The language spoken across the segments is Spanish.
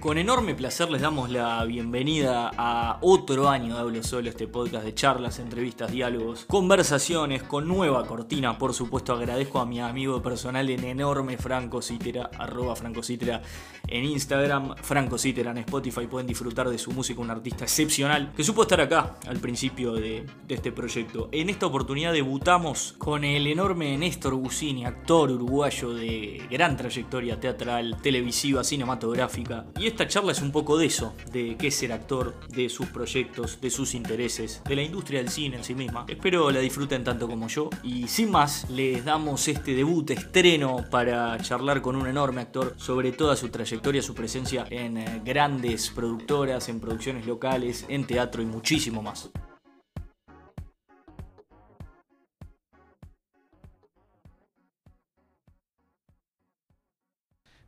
Con enorme placer les damos la bienvenida a otro año de Hablo Solo, este podcast de charlas, entrevistas, diálogos, conversaciones con nueva cortina. Por supuesto, agradezco a mi amigo personal en enorme Franco Citera, arroba Franco Citera en Instagram, Franco Citera en Spotify. Pueden disfrutar de su música, un artista excepcional que supo estar acá al principio de, este proyecto. En esta oportunidad debutamos con el enorme Néstor Gusini, actor uruguayo de gran trayectoria teatral, televisiva, cinematográfica. Y esta charla es un poco de eso, de qué es ser actor, de sus proyectos, de sus intereses, de la industria del cine en sí misma. Espero la disfruten tanto como yo. Y sin más, les damos este debut, estreno, para charlar con un enorme actor sobre toda su trayectoria, su presencia en eh, grandes productoras, en producciones locales, en teatro y muchísimo más.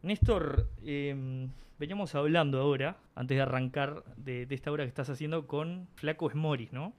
Néstor, eh, veníamos hablando ahora, antes de arrancar de, de, esta obra que estás haciendo con Flaco Smoris, ¿no?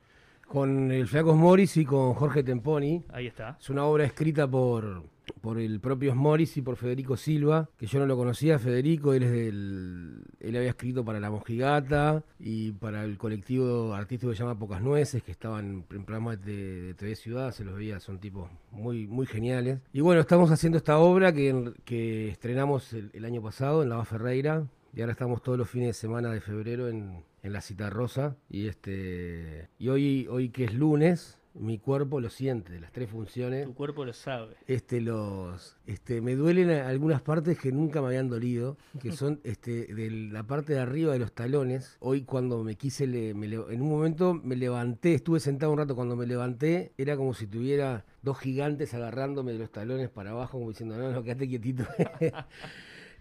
Con el Flaco Smoris y con Jorge Temponi. Ahí está. Es una obra escrita por, por el propio Smoris y por Federico Silva, que yo no lo conocía, Federico, él es del, él había escrito para La Mojigata y para el colectivo artístico que se llama Pocas Nueces, que estaban en programas de, de, TV Ciudad, se los veía, son tipos muy, muy geniales. Y bueno, estamos haciendo esta obra que, que estrenamos el, el año pasado en La Ferreira, y ahora estamos todos los fines de semana de febrero en, en la cita rosa y este y hoy hoy que es lunes mi cuerpo lo siente las tres funciones. Tu cuerpo lo sabe. Este los este me duelen algunas partes que nunca me habían dolido que son este de la parte de arriba de los talones. Hoy cuando me quise le, me, en un momento me levanté estuve sentado un rato cuando me levanté era como si tuviera dos gigantes agarrándome de los talones para abajo como diciendo no no quédate quietito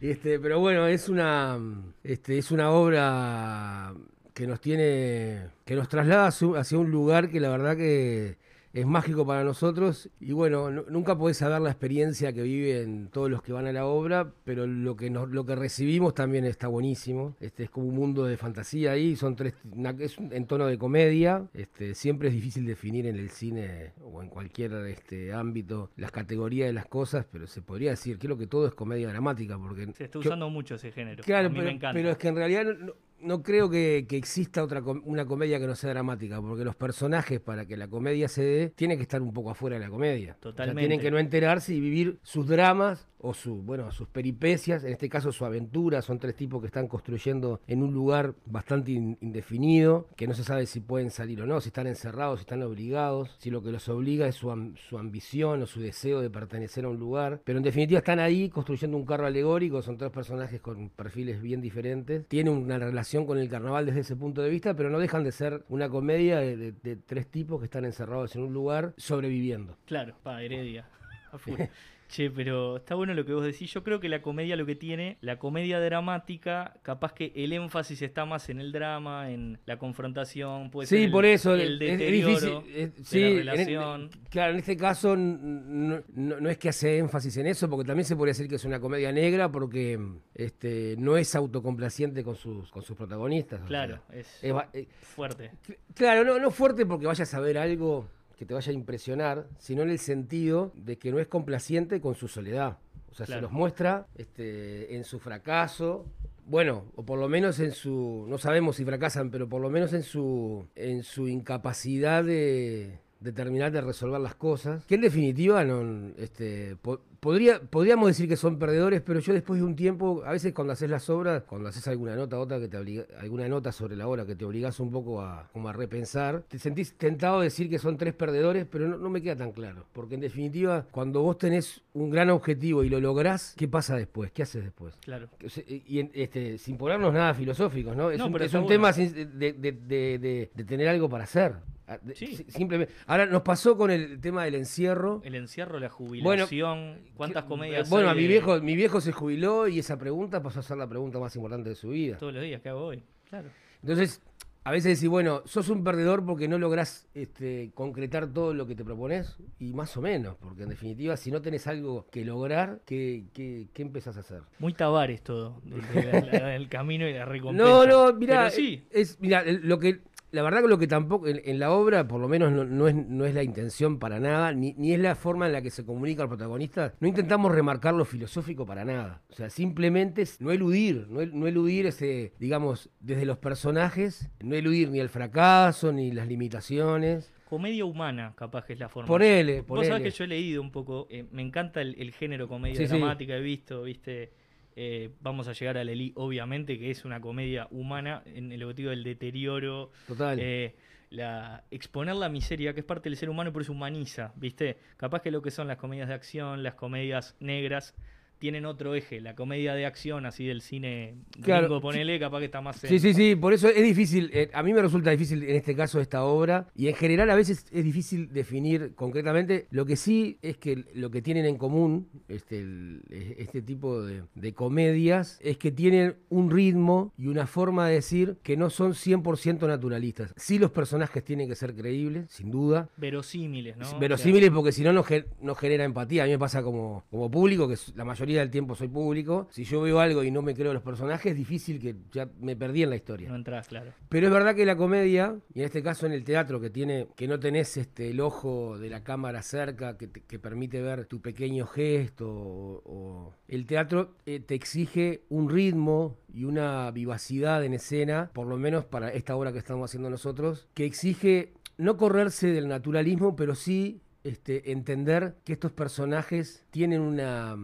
Este, pero bueno, es una, este, es una obra que nos tiene, que nos traslada hacia un lugar que la verdad que es mágico para nosotros y bueno, nunca podés saber la experiencia que viven todos los que van a la obra, pero lo que nos, lo que recibimos también está buenísimo. Este es como un mundo de fantasía ahí, son tres es en tono de comedia. Este siempre es difícil definir en el cine o en cualquier este ámbito las categorías de las cosas, pero se podría decir creo que todo es comedia dramática porque se está usando mucho ese género. Claro, a mí pero, me encanta. pero es que en realidad no, no creo que, que, exista otra una comedia que no sea dramática, porque los personajes para que la comedia se dé tienen que estar un poco afuera de la comedia. Totalmente. O sea, tienen que no enterarse y vivir sus dramas o su, bueno, sus peripecias, en este caso su aventura, son tres tipos que están construyendo en un lugar bastante in, indefinido, que no se sabe si pueden salir o no, si están encerrados, si están obligados, si lo que los obliga es su, su ambición o su deseo de pertenecer a un lugar, pero en definitiva están ahí construyendo un carro alegórico, son tres personajes con perfiles bien diferentes, tienen una relación con el carnaval desde ese punto de vista, pero no dejan de ser una comedia de, tres tipos que están encerrados en un lugar sobreviviendo. Claro, para Heredia. A full. Che, pero está bueno lo que vos decís. Yo creo que la comedia lo que tiene, la comedia dramática, capaz que el énfasis está más en el drama, en la confrontación, puede sí, ser el, por eso el deterioro es, de sí, la relación. En, claro, en este caso no, no, no, es que hace énfasis en eso, porque también se podría decir que es una comedia negra, porque este no es autocomplaciente con sus, con sus protagonistas. Claro, o sea, es, es, es, fuerte. Claro, no, no fuerte porque vayas a ver algo que te vaya a impresionar, sino en el sentido de que no es complaciente con su soledad. O sea, claro. se los muestra este, en su fracaso, bueno, o por lo menos en su, no sabemos si fracasan, pero por lo menos en su, en su incapacidad de, de terminar de resolver las cosas, que en definitiva no, este, po podría, podríamos decir que son perdedores, pero yo después de un tiempo, a veces cuando haces las obras, cuando haces alguna nota, otra que te obliga, alguna nota sobre la obra que te obligas un poco a, como a repensar, te sentís tentado de decir que son tres perdedores, pero no, no, me queda tan claro, porque en definitiva, cuando vos tenés un gran objetivo y lo lográs, ¿qué pasa después? ¿Qué haces después? Claro. Y este, sin ponernos nada filosóficos, ¿no? Es no, un, pero es un bueno. tema de, de, de, de tener algo para hacer. Sí. Simplemente. Ahora nos pasó con el tema del encierro. El encierro, la jubilación, bueno, ¿cuántas comedias? Bueno, hay a mi viejo, mi viejo se jubiló y esa pregunta pasó a ser la pregunta más importante de su vida. Todos los días, ¿qué hago hoy? Claro. Entonces, a veces decís, bueno, sos un perdedor porque no lográs este, concretar todo lo que te propones, y más o menos, porque en definitiva, si no tenés algo que lograr, ¿qué, qué, qué empezás a hacer? Muy Tavares todo, el, camino y la recompensa. No, no, mira, sí. es, mira, lo que la verdad que lo que tampoco, en, la obra, por lo menos no, es, no es la intención para nada, ni, ni, es la forma en la que se comunica al protagonista, no intentamos remarcar lo filosófico para nada. O sea, simplemente no eludir, no, no eludir ese, digamos, desde los personajes, no eludir ni el fracaso, ni las limitaciones comedia humana, capaz que es la forma. Ponele, ponele. Vos sabés que yo he leído un poco, eh, me encanta el, género comedia dramática, he visto, viste, eh, vamos a llegar a Lely, obviamente, que es una comedia humana en el objetivo del deterioro. Total. Eh, la, exponer la miseria, que es parte del ser humano, pero se humaniza, ¿viste? Capaz que lo que son las comedias de acción, las comedias negras, tienen otro eje, la comedia de acción, así del cine claro. ponele, capaz que está más... Sí, sí, sí, por eso es difícil, eh, a mí me resulta difícil en este caso esta obra, y en general a veces es difícil definir concretamente, lo que sí es que lo que tienen en común este, este tipo de, comedias es que tienen un ritmo y una forma de decir que no son 100% naturalistas. Sí los personajes tienen que ser creíbles, sin duda. Verosímiles, ¿no? Verosímiles porque si no, no, genera empatía. A mí me pasa como, como público que la mayoría del tiempo soy público. Si yo veo algo y no me creo los personajes, es difícil que ya me perdí en la historia. No entras, claro. Pero es verdad que la comedia, y en este caso en el teatro, que tiene, que no tenés este, el ojo de la cámara cerca, que, que permite ver tu pequeño gesto, o, el teatro eh, te exige un ritmo y una vivacidad en escena, por lo menos para esta obra que estamos haciendo nosotros, que exige no correrse del naturalismo, pero sí este, entender que estos personajes tienen una,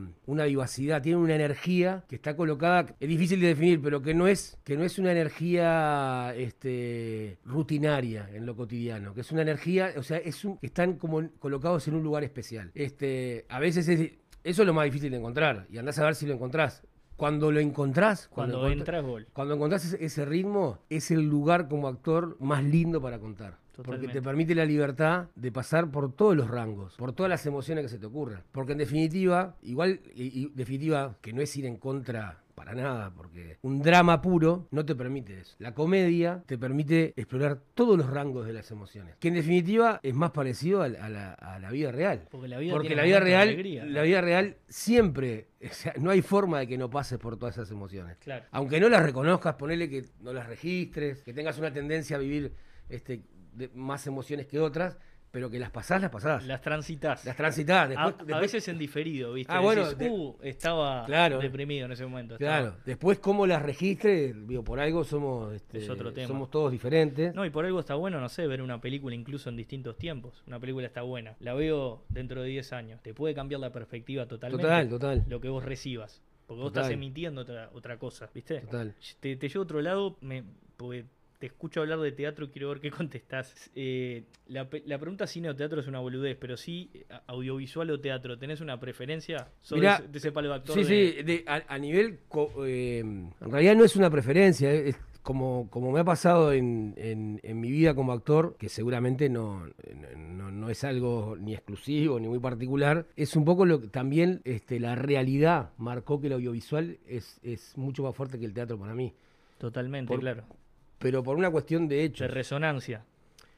vivacidad, tienen una energía que está colocada, es difícil de definir, pero que no es, que no es una energía este, rutinaria en lo cotidiano, que es una energía, o sea, es un, están como colocados en un lugar especial. Este, a veces es, eso es lo más difícil de encontrar, y andás a ver si lo encontrás. Cuando lo encontrás, cuando, entras, gol. Cuando encontrás ese ritmo, es el lugar como actor más lindo para contar. Porque te permite la libertad de pasar por todos los rangos, por todas las emociones que se te ocurran. Porque en definitiva, igual, y, definitiva, que no es ir en contra para nada, porque un drama puro no te permite eso. La comedia te permite explorar todos los rangos de las emociones, que en definitiva es más parecido a, la, vida real. Porque la vida, real, la vida real siempre, no hay forma de que no pases por todas esas emociones. Aunque no las reconozcas, ponele que no las registres, que tengas una tendencia a vivir este, más emociones que otras, pero que las pasás, las pasás. Las transitas. Las transitas. a, veces en diferido, ¿viste? Ah, bueno, uh, estaba deprimido en ese momento. Claro. Después, cómo las registre, digo, por algo somos, este, somos todos diferentes. No, y por algo está bueno, no sé, ver una película incluso en distintos tiempos. Una película está buena. La veo dentro de 10 años. Te puede cambiar la perspectiva totalmente. Total, total. Lo que vos recibas. Porque vos estás emitiendo otra, otra cosa, ¿viste? Total. Te, te llevo a otro lado, me, te escucho hablar de teatro y quiero ver qué contestás. Eh, la, la, pregunta cine o teatro es una boludez, pero sí, audiovisual o teatro, ¿tenés una preferencia sobre de ese palo de actor? Sí, sí, a, nivel. Eh, en realidad no es una preferencia, es como, como me ha pasado en, en, mi vida como actor, que seguramente no, no, es algo ni exclusivo ni muy particular, es un poco lo que también este, la realidad marcó que el audiovisual es, es mucho más fuerte que el teatro para mí. Totalmente, claro pero por una cuestión de hecho. De resonancia.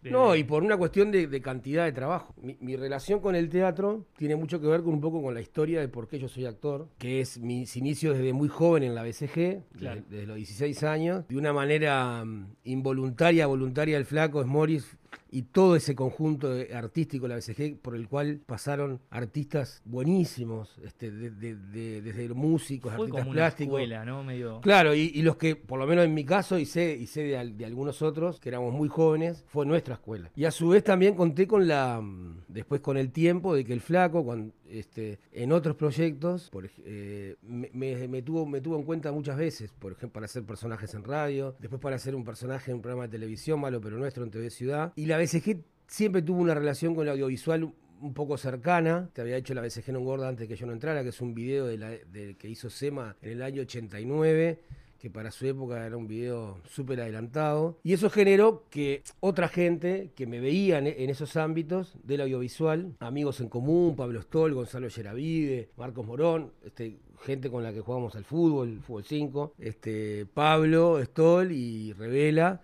No, y por una cuestión de, cantidad de trabajo. Mi, relación con el teatro tiene mucho que ver con un poco con la historia de por qué yo soy actor, que es mis inicios desde muy joven en la BCG, desde, los 16 años. De una manera mm, involuntaria, voluntaria, el flaco es Morris y todo ese conjunto artístico de la BCG por el cual pasaron artistas buenísimos, este, desde músicos, artistas plásticos. ¿no? Medio... Claro, y, los que, por lo menos en mi caso, y sé, y sé de, algunos otros, que éramos muy jóvenes, fue nuestra escuela. Y a su vez también conté con la, después con el tiempo de que el flaco, cuando, este, en otros proyectos, por, eh, me, tuvo, me tuvo en cuenta muchas veces, por ejemplo, para hacer personajes en radio, después para hacer un personaje en un programa de televisión, malo pero nuestro, en TV Ciudad. Y la BCG siempre tuvo una relación con el audiovisual un poco cercana. Te había hecho la BCG no gorda antes que yo no entrara, que es un video de, que hizo SEMA en el año 89 que para su época era un video súper adelantado. Y eso generó que otra gente que me veía en, esos ámbitos del audiovisual, amigos en común, Pablo Stoll, Gonzalo Yeravide, Marcos Morón, este, gente con la que jugamos al fútbol, fútbol 5, este, Pablo Stoll y Revela,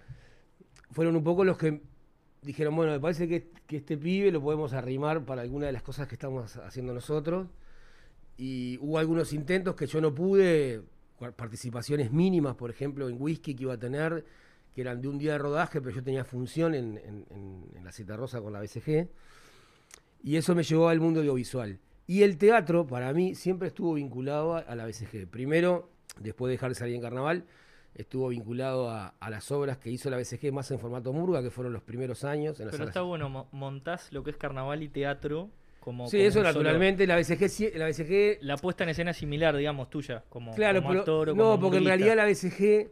fueron un poco los que dijeron, bueno, me parece que, este pibe lo podemos arrimar para alguna de las cosas que estamos haciendo nosotros. Y hubo algunos intentos que yo no pude, participaciones mínimas, por ejemplo, en whisky que iba a tener, que eran de un día de rodaje, pero yo tenía función en, en la Cita Rosa con la BCG. Y eso me llevó al mundo audiovisual. Y el teatro, para mí, siempre estuvo vinculado a, la BCG. Primero, después de dejar de salir en carnaval, estuvo vinculado a, las obras que hizo la BCG más en formato murga, que fueron los primeros años. En Pero está bueno, montás lo que es carnaval y teatro como, sí, eso naturalmente, la BCG, la BCG... La puesta en escena similar, digamos, tuya, como, claro, pero, No, porque en realidad la BCG,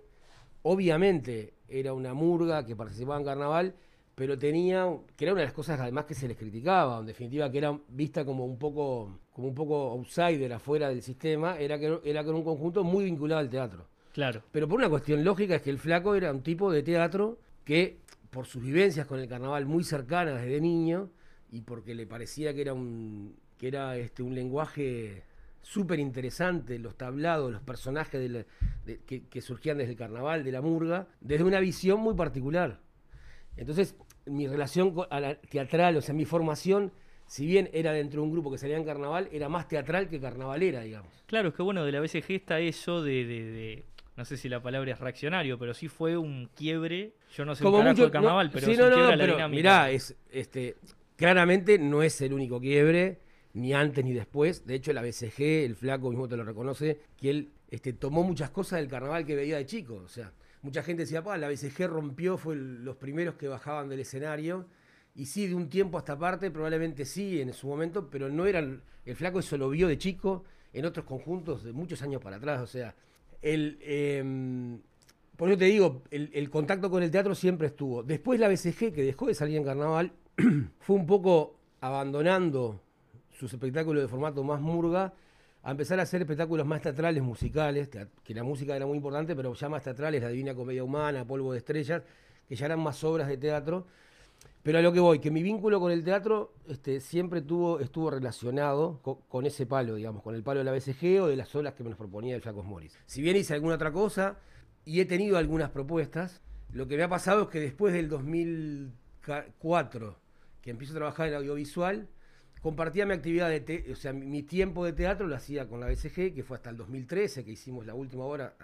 obviamente, era una murga que participaba en carnaval, pero tenía, que era una de las cosas además que se les criticaba, en definitiva que era vista como un poco, como un poco outsider afuera del sistema, era que era con un conjunto muy vinculado al teatro. Claro. Pero por una cuestión lógica es que el flaco era un tipo de teatro que, por sus vivencias con el carnaval muy cercanas desde niño, y porque le parecía que era un, que era este, un lenguaje súper interesante, los tablados, los personajes que, que surgían desde el carnaval, de la murga, desde una visión muy particular. Entonces, mi relación a la teatral, o sea, mi formación, si bien era dentro de un grupo que salía en carnaval, era más teatral que carnavalera, digamos. Claro, es que bueno, de la BCG está eso de, no sé si la palabra es reaccionario, pero sí fue un quiebre, yo no sé Como mucho, carnaval, pero sí, no, no, pero Mirá, es, este, claramente no es el único quiebre, ni antes ni después. De hecho, la BCG, el flaco mismo te lo reconoce, que él este, tomó muchas cosas del carnaval que veía de chico. O sea, mucha gente decía, la BCG rompió, fue los primeros que bajaban del escenario. Y sí, de un tiempo a esta parte, probablemente sí en su momento, pero no eran. El flaco eso lo vio de chico en otros conjuntos de muchos años para atrás. O sea, el. Em, por eso te digo, el, contacto con el teatro siempre estuvo. Después la BCG, que dejó de salir en carnaval, fue un poco abandonando sus espectáculos de formato más murga a empezar a hacer espectáculos más teatrales, musicales, que la música era muy importante, pero ya más teatrales, la Divina Comedia Humana, Polvo de Estrellas, que ya eran más obras de teatro. Pero a lo que voy, que mi vínculo con el teatro este, siempre tuvo, estuvo relacionado con, ese palo, digamos, con el palo de la BCG o de las obras que me nos proponía el Flacos Morris. Si bien hice alguna otra cosa y he tenido algunas propuestas, lo que me ha pasado es que después del 2004, que empiezo a trabajar en audiovisual, compartía mi actividad de o sea, mi tiempo de teatro lo hacía con la BCG, que fue hasta el 2013, que hicimos la última hora,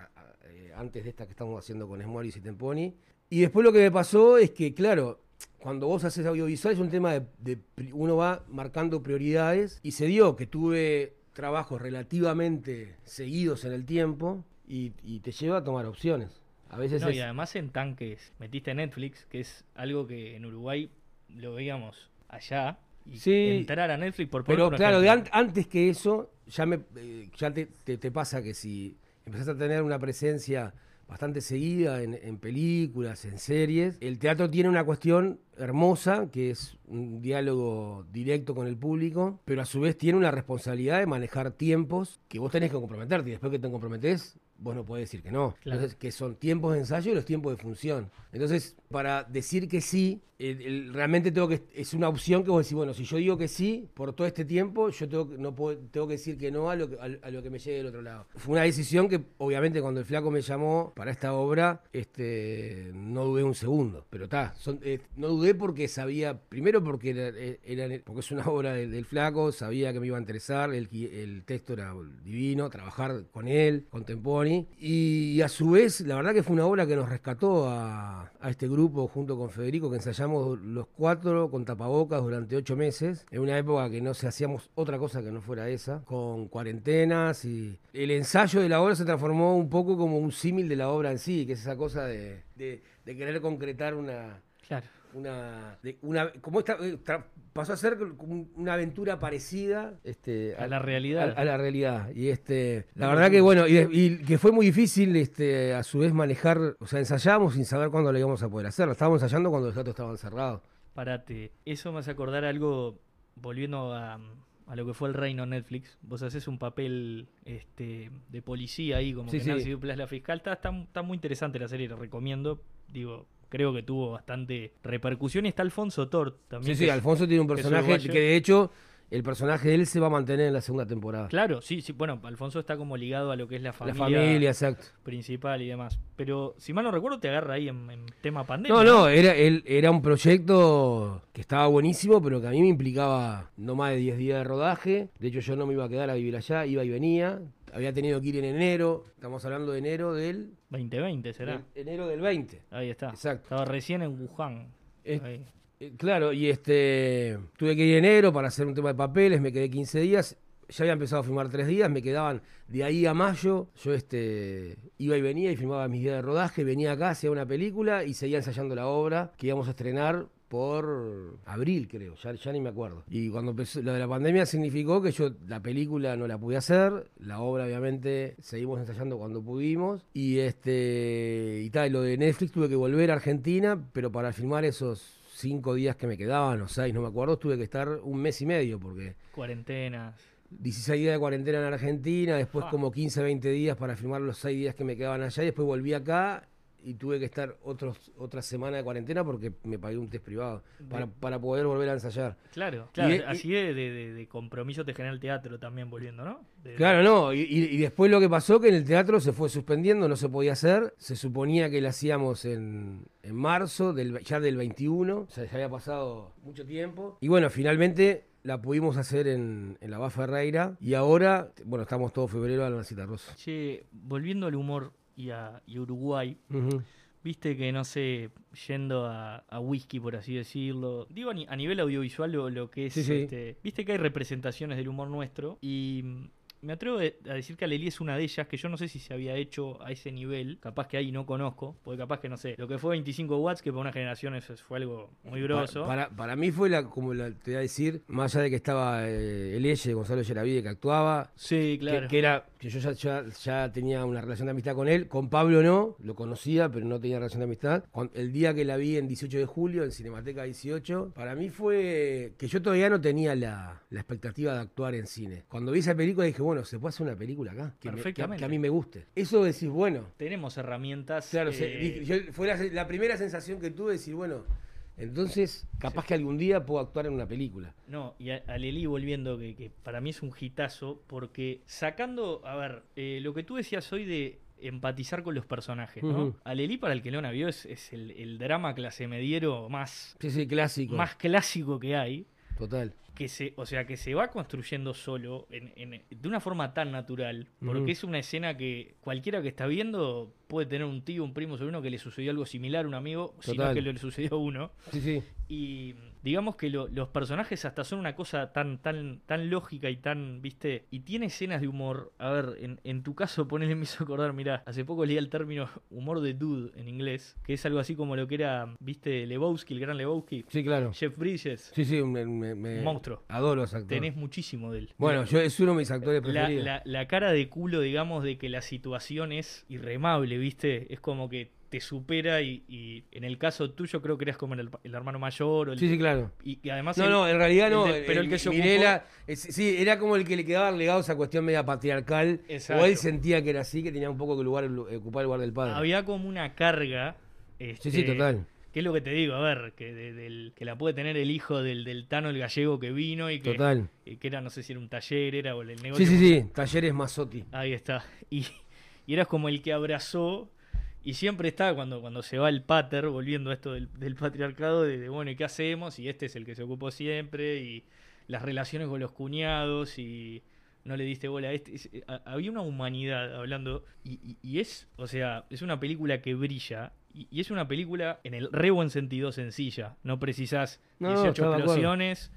eh, antes de esta que estamos haciendo con Smoris y Temponi. Y después lo que me pasó es que, claro, cuando vos haces audiovisual es un tema de, uno va marcando prioridades y se dio que tuve trabajos relativamente seguidos en el tiempo y, te lleva a tomar opciones. A veces no, y además en tanques. Metiste Netflix, que es algo que en Uruguay lo veíamos allá sí, entrar a Netflix por Pero claro, antes que eso, ya, me, eh, ya te, te, pasa que si empezás a tener una presencia bastante seguida en, películas, en series, el teatro tiene una cuestión hermosa, que es un diálogo directo con el público, pero a su vez tiene una responsabilidad de manejar tiempos que vos tenés que comprometerte y después que te comprometés, vos no podés decir que no. Entonces, que son tiempos de ensayo y los tiempos de función. Entonces, para decir que sí, realmente tengo que es una opción que vos decís, bueno, si yo digo que sí, por todo este tiempo, yo tengo, no puedo, tengo que decir que no a lo que, a, lo que me llegue del otro lado. Fue una decisión que, obviamente, cuando el flaco me llamó para esta obra, este, no dudé un segundo. Pero está, eh, no dudé porque sabía, primero porque era, porque es una obra del, flaco, sabía que me iba a interesar, el, el texto era divino, trabajar con él, con Y, a su vez, la verdad que fue una obra que nos rescató a, este grupo junto con Federico, que ensayamos los cuatro con tapabocas durante ocho meses, en una época que no se hacíamos otra cosa que no fuera esa, con cuarentenas y el ensayo de la obra se transformó un poco como un símil de la obra en sí, que es esa cosa de, de querer concretar una... Claro una, una como esta, eh, pasó a ser una aventura parecida este, a, la realidad a, la realidad y este la verdad que bueno y, que fue muy difícil este a su vez manejar o sea ensayamos sin saber cuándo lo íbamos a poder hacer estábamos ensayando cuando los datos estaban cerrados Parate, eso me hace acordar algo volviendo a, a lo que fue el reino Netflix. Vos haces un papel este, de policía ahí, como que Nancy Duplas la fiscal. Está, está, está, muy interesante la serie, la recomiendo. Digo, creo que tuvo bastante repercusión. Y está Alfonso Tort también. Sí, sí, Alfonso tiene un personaje que, de hecho el personaje de él se va a mantener en la segunda temporada. Claro, sí, sí. Bueno, Alfonso está como ligado a lo que es la familia, la familia exacto. principal y demás. Pero si mal no recuerdo, te agarra ahí en, tema pandemia. No, no, era, él, era un proyecto que estaba buenísimo, pero que a mí me implicaba no más de 10 días de rodaje. De hecho, yo no me iba a quedar a vivir allá, iba y venía. Había tenido que ir en enero, estamos hablando de enero del 2020 será. En- enero del 20. Ahí está. Exacto. Estaba recién en Wuhan. Ahí. Eh, Claro, y este tuve que ir en enero para hacer un tema de papeles, me quedé 15 días, ya había empezado a filmar 3 días, me quedaban de ahí a mayo, yo este iba y venía y filmaba mis días de rodaje, venía acá, hacía una película y seguía ensayando la obra que íbamos a estrenar por abril, creo, ya, ya ni me acuerdo. Y cuando empezó lo de la pandemia significó que yo la película no la pude hacer, la obra obviamente seguimos ensayando cuando pudimos y este y tal, lo de Netflix tuve que volver a Argentina, pero para filmar esos cinco días que me quedaban, o seis, no me acuerdo, tuve que estar un mes y medio porque Cuarentenas. 16 días de cuarentena en Argentina, después Ah. como 15, 20 días para filmar los 6 días que me quedaban allá y después volví acá y tuve que estar otros, otra semana de cuarentena porque me pagué un test privado para, para poder volver a ensayar. Claro, claro. y- así de, de- de- de compromiso te genera el teatro también volviendo, ¿no? De- Claro, no, y, y- y después lo que pasó que en el teatro se fue suspendiendo, no se podía hacer, se suponía que lo hacíamos en, en marzo, del, ya del 21, o sea, ya había pasado mucho tiempo, y bueno, finalmente la pudimos hacer en, en la Baja Ferreira, y ahora, bueno, estamos todo febrero a la cita rosa. Che, volviendo al humor y a, y Uruguay, viste que, no sé, yendo a, a whisky, por así decirlo, digo a, ni- a nivel audiovisual lo, lo que es, Sí, sí. este, viste que hay representaciones del humor nuestro y me atrevo a decir que Alelí es una de ellas que yo no sé si se había hecho a ese nivel, capaz que ahí no conozco, porque capaz que no sé, lo que fue 25 watts, que para una generación eso fue algo muy grosso. Para, para mí fue la, como la, te voy a decir, más allá de que estaba eh, el Eche, Gonzalo Yeravide, que actuaba, sí, claro. que, era que yo ya, ya, ya tenía una relación de amistad con él. Con Pablo no, lo conocía, pero no tenía relación de amistad. Cuan- el día que la vi en 18 de julio, en Cinemateca 18, para mí fue que yo todavía no tenía la, la expectativa de actuar en cine. Cuando vi esa película dije, bueno, se puede hacer una película acá, que, me- que- Perfectamente. que a mí me guste. Eso decís, bueno, Tenemos herramientas. Claro, eh, yo- fue la, la primera sensación que tuve de decir, bueno, entonces capaz que algún día puedo actuar en una película. No, y a, a Lelí volviendo, que, que para mí es un hitazo, porque sacando, a ver, eh, lo que tú decías hoy de empatizar con los personajes, ¿no? Ujú. A Lelí, para el que no la vio, es, es el, el drama clase mediero más, Sí, sí, clásico. más clásico que hay. Total. Que se, o sea, que se va construyendo solo en- en- de una forma tan natural, porque es una escena que cualquiera que está viendo puede tener un tío, un primo, sobrino que le sucedió algo similar, un amigo, si no es Total. que le sucedió a uno. Sí, sí. Y digamos que lo- los personajes hasta son una cosa tan, tan, tan lógica y tan, viste, y tiene escenas de humor. A ver, en, en tu caso, ponele, me hizo acordar, mira, hace poco leí el término humor de dude en inglés, que es algo así como lo que era, viste, Lebowski, el gran Lebowski, Sí, claro. Jeff Bridges. Sí, sí, me, me- me- Un monstruo. Adoro a ese actor. Tenés muchísimo de él. Bueno, yo, es uno de mis actores preferidos. la- la cara de culo, digamos, de que la situación es irremable, ¿viste? Es como que te supera y, y en el caso tuyo creo que eras como el, el hermano mayor o el- Sí, sí, claro. y, y además No, el- no, en realidad no. de- pero el que se Mirela, es- sí, era como el que le quedaba legado esa cuestión media patriarcal. Exacto. O él sentía que era así, que tenía un poco que lugar, ocupar el lugar del padre. había como una carga. Sí, este, sí, total. Que es lo que te digo, a ver, que, de- del, que la puede tener el hijo del, del Tano el gallego que vino y que, Total. y que era, no sé si era un taller, era o el Sí, negocio. sí, sí. Talleres Mazzotti. Ahí está. Y, y eras como el que abrazó. Y siempre está cuando, cuando se va el pater, volviendo a esto del, del patriarcado, de, de, bueno, ¿y qué hacemos? Y este es el que se ocupó siempre, y las relaciones con los cuñados, y no le diste bola a este. Es- eh, a- había una humanidad hablando, y, y- y es, o sea, es una película que brilla, y, y es una película en el re buen sentido sencilla. No precisás No, 18 estaba de acuerdo. explosiones.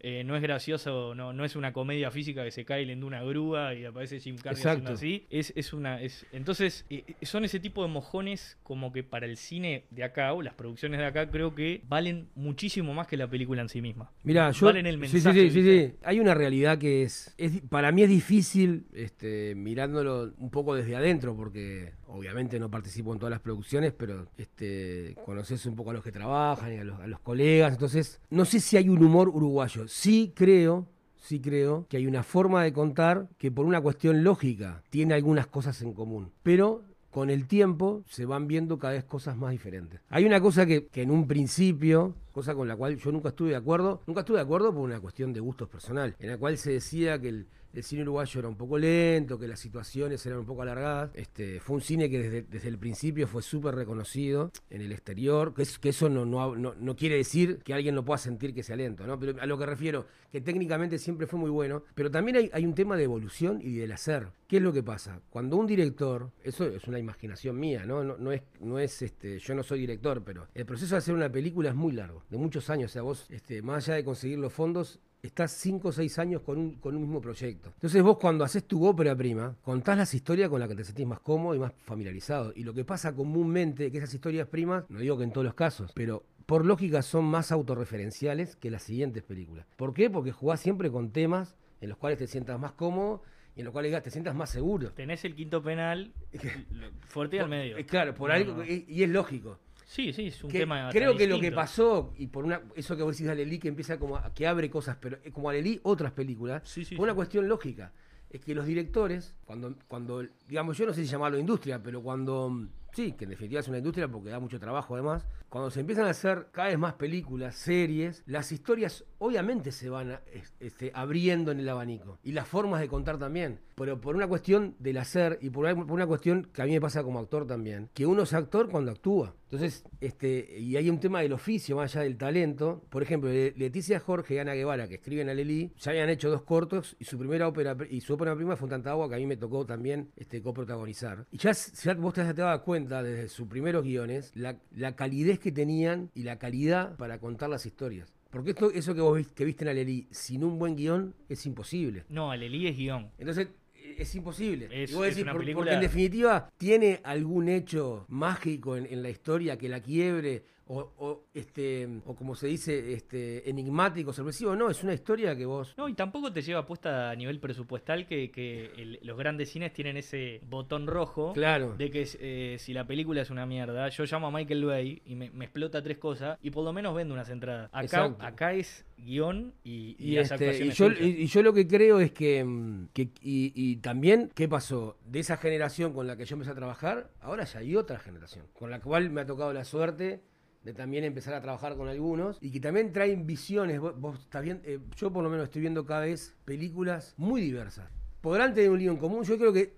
eh, no es gracioso, no, no es una comedia física que se cae de una grúa y aparece Jim Carrey haciendo así. Es, es una. Es, entonces, eh, son ese tipo de mojones como que para el cine de acá, o las producciones de acá, creo que valen muchísimo más que la película en sí misma. Mira, yo. Valen el sí, mensaje, Sí, sí, sí, ¿viste? sí. Hay una realidad que es, es Para mí es difícil, este, mirándolo un poco desde adentro, porque obviamente no participo en todas las producciones, pero este, conoces un poco a los que trabajan y a los, a los colegas. Entonces, no sé si hay un humor uruguayo. Sí creo. Sí creo que hay una forma de contar que por una cuestión lógica tiene algunas cosas en común, pero con el tiempo se van viendo cada vez cosas más diferentes. Hay una cosa que, que en un principio, cosa con la cual yo nunca estuve de acuerdo, nunca estuve de acuerdo por una cuestión de gustos personal, en la cual se decía que el, el cine uruguayo era un poco lento, que las situaciones eran un poco alargadas. Este, fue un cine que desde, desde el principio fue súper reconocido en el exterior, que, es- que eso no, no, no- no quiere decir que alguien no pueda sentir que sea lento, ¿no? Pero a lo que refiero, que técnicamente siempre fue muy bueno, pero también hay, hay un tema de evolución y del hacer. ¿Qué es lo que pasa? Cuando un director, eso es una imaginación mía, ¿no? No, no es, no es este, yo no soy director, pero el proceso de hacer una película es muy largo, de muchos años. O sea, vos, este, más allá de conseguir los fondos, estás 5 o 6 años con un, con un mismo proyecto. Entonces vos cuando haces tu ópera prima, contás las historias con las que te sentís más cómodo y más familiarizado. Y lo que pasa comúnmente, que esas historias primas, no digo que en todos los casos, pero por lógica son más autorreferenciales que las siguientes películas. ¿Por qué? Porque jugás siempre con temas en los cuales te sientas más cómodo y en los cuales te sientas más seguro. Tenés el quinto penal fuerte al medio. Eh, Claro, por No, algo, no. y, y es lógico. Sí, sí, es un Que- tema. creo que lo que pasó, y por una eso que vos decís de Alelí, que empieza como a- que abre cosas, pero eh, como Alelí, otras películas, Sí, sí, por una cuestión lógica. Es que los directores, cuando, cuando, digamos, yo no sé si llamarlo industria, pero cuando, sí, que en definitiva es una industria porque da mucho trabajo además, cuando se empiezan a hacer cada vez más películas, series, las historias obviamente se van este, abriendo en el abanico. Y las formas de contar también. Pero por una cuestión del hacer y por una, cuestión que a mí me pasa como actor también, que uno es actor cuando actúa. Entonces, este, y hay un tema del oficio más allá del talento. Por ejemplo, Le- Leticia Jorge y Ana Guevara, que escriben a Lelí, ya habían hecho dos cortos y su primera ópera y su ópera prima fue un tanta agua que a mí me tocó también este, coprotagonizar. Y ya, ya vos te, te dabas cuenta desde sus primeros guiones la, la calidez que tenían y la calidad para contar las historias. Porque esto, eso que vos vis- que viste en Alelí, sin un buen guion, es imposible. No, Alelí es guion. Entonces, eh, es imposible. Es- Y vos es decís, una por- película- Porque en definitiva, ¿tiene algún hecho mágico en, en la historia que la quiebre? O, o, este, o como se dice, este, enigmático, sorpresivo. No, es una historia que vos. No, y tampoco te lleva puesta a nivel presupuestal que, que el- los grandes cines tienen ese botón rojo Claro. de que eh, si la película es una mierda, yo llamo a Michael Bay y me, me explota tres cosas y por lo menos vendo unas entradas. Acá, Exacto. acá es guion y, y Y, las este, y, actuaciones. yo, y- yo lo que creo es que, mm, que- y, y también, ¿qué pasó? De esa generación con la que yo empecé a trabajar, ahora ya hay otra generación, con la cual me ha tocado la suerte de también empezar a trabajar con algunos y que también traen visiones. Vos, vos eh, yo por lo menos estoy viendo cada vez películas muy diversas. Podrán tener un lío en común. Yo creo que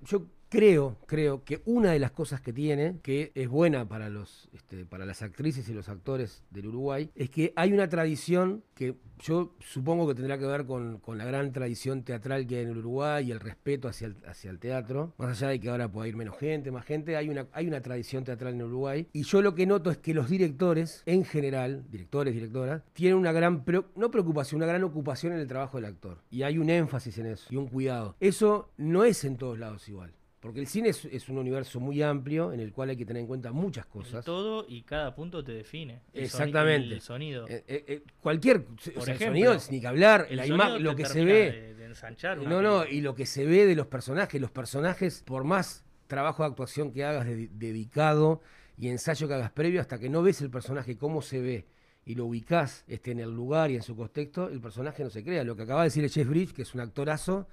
creo, creo que una de las cosas que tiene, que es buena para los, este, para las actrices y los actores del Uruguay, es que hay una tradición que yo supongo que tendrá que ver con, con la gran tradición teatral que hay en el Uruguay y el respeto hacia el, hacia el teatro. Más allá de que ahora pueda ir menos gente, más gente, hay una, hay una tradición teatral en Uruguay. Y yo lo que noto es que los directores, en general, directores, directoras, tienen una gran, no preocupación, una gran ocupación en el trabajo del actor. Y hay un énfasis en eso y un cuidado. Eso no es en todos lados igual. Porque el cine es, es un universo muy amplio en el cual hay que tener en cuenta muchas cosas. todo y cada punto te define. El soni- Exactamente. El sonido. Eh, eh, eh, cualquier o Por el sonido es ni que hablar, El la sonido ima- te lo que se ve. De, de ensanchar una No, no, y lo que se ve de los personajes, los personajes, por más trabajo de actuación que hagas de- dedicado y ensayo que hagas previo, hasta que no ves el personaje cómo se ve y lo ubicás este, en el lugar y en su contexto, el personaje no se crea. Lo que acaba de decir el Jeff Bridge, que es un actorazo,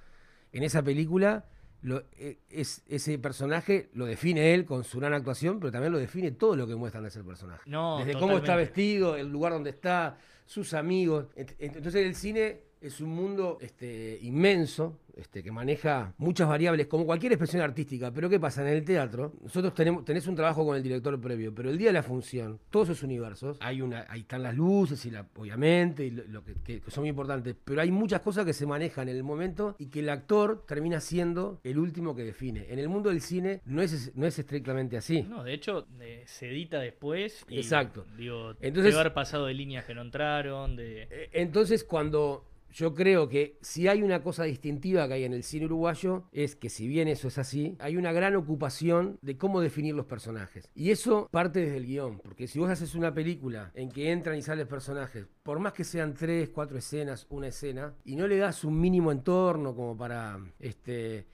en esa película, lo- eh, es, ese personaje lo define él con su gran actuación, pero también lo define todo lo que muestran de ese personaje. No, Desde cómo está vestido, el lugar donde está, sus amigos. Ent- ent- Entonces el cine es un mundo este, inmenso, este, que maneja muchas variables, como cualquier expresión artística. Pero ¿qué pasa? En el teatro, nosotros tenemos, tenés un trabajo con el director previo, pero el día de la función, todos esos universos, hay una, ahí están las luces, y la, obviamente, y lo, lo que, que- que son muy importantes, pero hay muchas cosas que se manejan en el momento y que el actor termina siendo el último que define. En el mundo del cine no es, no es estrictamente así. No, de hecho, eh, se edita después. Y, Exacto. Digo, Entonces- debe haber pasado de líneas que no entraron, de... Eh, Entonces, cuando yo creo que si hay una cosa distintiva que hay en el cine uruguayo, es que si bien eso es así, hay una gran ocupación de cómo definir los personajes. Y eso parte desde el guion, porque si vos haces una película en que entran y salen personajes, por más que sean tres, cuatro escenas, una escena, y no le das un mínimo entorno como para, este,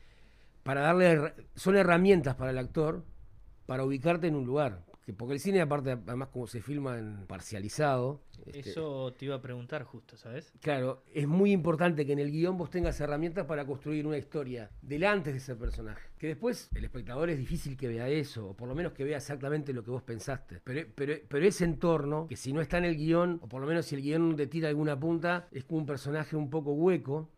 para darle, son herramientas para el actor para ubicarte en un lugar. Que- Porque el cine, aparte, además como se filma en parcializado, este, Eso te iba a preguntar justo, ¿sabes? Claro, es muy importante que en el guion vos tengas herramientas para construir una historia delante de ese personaje. Que después el espectador es difícil que vea eso, o por lo menos que vea exactamente lo que vos pensaste. Pero, pero, pero ese entorno, que si no está en el guion, o por lo menos si el guion te tira alguna punta, es como un personaje un poco hueco.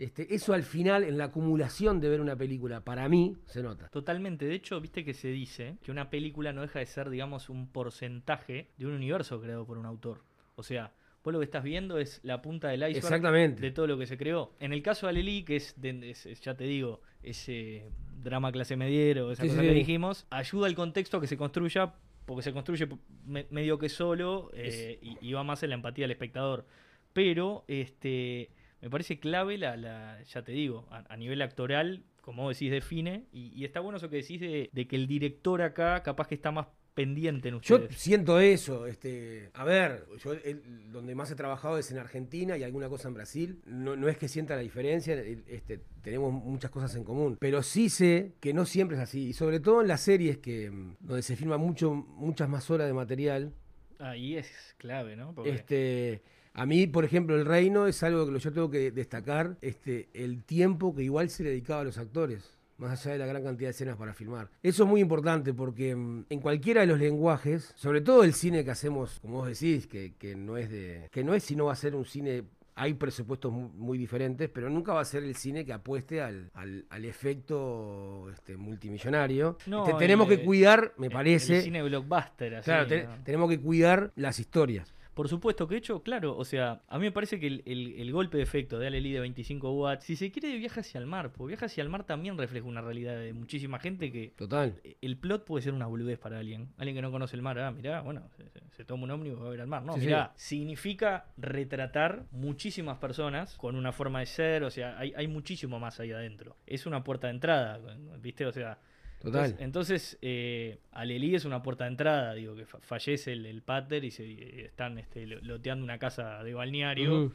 Este, eso al final, en la acumulación de ver una película, para mí, se nota. Totalmente. De hecho, viste que se dice que una película no deja de ser, digamos, un porcentaje de un universo creado por un autor. O sea, vos lo que estás viendo es la punta del iceberg Exactamente. de todo lo que se creó. En el caso de Aleli, que es, de- es- es, ya te digo, ese drama clase mediero, esa Sí, cosa sí, que dijimos, ayuda al contexto a que se construya, porque se construye me- medio que solo eh, y, y va más en la empatía del espectador. Pero este me parece clave la, la ya te digo, a, a nivel actoral, como vos decís, define, y, y está bueno eso que decís de, de que el director acá capaz que está más pendiente en Yo ustedes. siento eso, este, a ver, yo el- donde más he trabajado es en Argentina y alguna cosa en Brasil. No, no es que sienta la diferencia, este, tenemos muchas cosas en común, pero sí sé que no siempre es así. Y sobre todo en las series que mm, donde se filma mucho, muchas más horas de material. Ahí es clave, ¿no? Porque- Este, a mí, por ejemplo, el reino es algo que yo tengo que destacar, este, el tiempo que igual se le dedicaba a los actores. Más allá de la gran cantidad de escenas para filmar. Eso es muy importante porque mm, en cualquiera de los lenguajes, sobre todo el cine que hacemos, como vos decís, que, que no es de. que no es sino va a ser un cine. Hay presupuestos mu- muy diferentes, pero nunca va a ser el cine que apueste al, al- al efecto este, multimillonario. No, Este, tenemos el- que cuidar, me el- parece. El cine blockbuster, así. claro, tenemos que cuidar las historias. Por supuesto que hecho, claro, o sea, a mí me parece que el, el- el golpe de efecto de Aleli de 25 watts, si se quiere, viaja hacia el mar, porque viaja hacia el mar también refleja una realidad de muchísima gente que Total. el plot puede ser una boludez para alguien. Alguien que no conoce el mar, ah, mirá, bueno, se, se- se toma un ómnibus y va a ver al mar. No, Sí, sí. mirá, significa retratar muchísimas personas con una forma de ser, o sea, hay, hay muchísimo más ahí adentro. Es una puerta de entrada, ¿viste? O sea, Total. entonces, entonces, eh, Alelí es una puerta de entrada, digo, que fa- fallece el, el pater y se y están este, lo- loteando una casa de balneario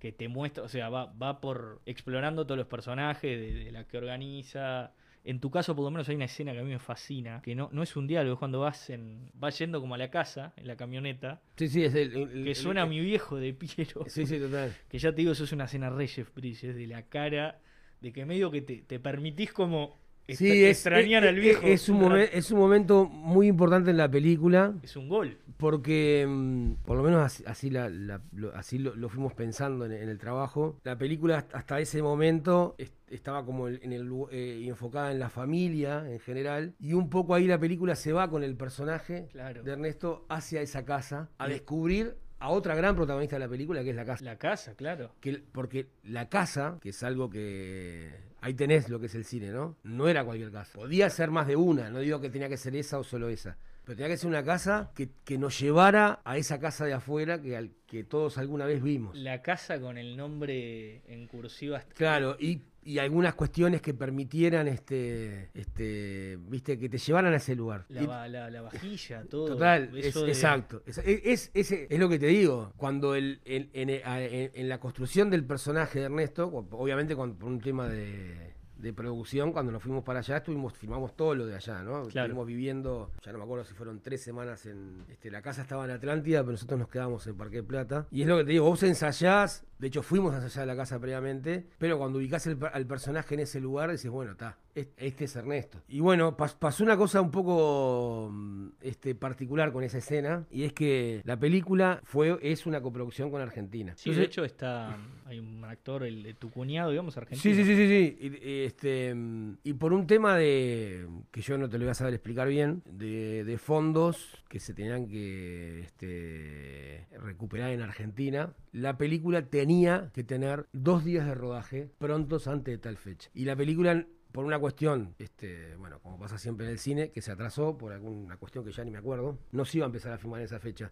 que te muestra, o sea, va, va por explorando todos los personajes de, de la que organiza. En tu caso, por lo menos, hay una escena que a mí me fascina, que no, no es un diálogo, es cuando vas en, vas yendo como a la casa, en la camioneta, Sí, sí, es el. el- que el- suena a mi viejo de Piero. Sí, sí, total. Que ya te digo, eso es una escena re Jeff Bridges, de la cara, de que medio que te, te permitís como Sí, extra- es, extrañar es- al viejo. Es un, momen- es un momento muy importante en la película Es un gol. porque, mm, por lo menos así, así, la- la- lo, así lo, lo fuimos pensando en, en el trabajo. La película hasta- ese momento est- estaba como en el, lu- eh, enfocada en la familia en general y un poco ahí la película se va con el personaje Claro. de Ernesto hacia esa casa a descubrir a otra gran protagonista de la película que es la casa. La casa, claro. que, porque la casa, que es algo que ahí tenés lo que es el cine, ¿no? No era cualquier casa. Podía ser más de una, no digo que tenía que ser esa o solo esa. Pero tenía que ser una casa que, que nos llevara a esa casa de afuera que, al- que todos alguna vez vimos. La casa con el nombre en cursiva. Claro, y, y algunas cuestiones que permitieran, este, este, viste, que te llevaran a ese lugar. La, Y- la, la vajilla, todo. Total, es- de- exacto. Es, es, es- lo que te digo. Cuando el, en, en- a- en- en la construcción del personaje de Ernesto, obviamente con, por un tema de, de producción, cuando nos fuimos para allá, estuvimos, filmamos todo lo de allá, ¿no? Claro. Estuvimos viviendo, ya no me acuerdo si fueron tres semanas en. Este, la casa estaba en Atlántida, pero nosotros nos quedamos en Parque Plata. Y es lo que te digo, vos ensayás, de hecho fuimos a ensayar la casa previamente, pero cuando ubicás el al personaje en ese lugar, dices, bueno, está, este es Ernesto. Y bueno, pas- pasó una cosa un poco mm, este, particular con esa escena, y es que la película fue, es una coproducción con Argentina. Sí, de hecho está. Hay un actor, el de tu cuñado, digamos, argentino. Sí, sí, sí, sí, sí. Y, y, este, mm, y por un tema de, que yo no te lo voy a saber explicar bien, de, de fondos que se tenían que este, recuperar en Argentina, la película tenía que tener dos días de rodaje prontos antes de tal fecha. Y la película, por una cuestión, este, bueno, como pasa siempre en el cine, que se atrasó por alguna cuestión que ya ni me acuerdo, no se iba a empezar a filmar en esa fecha.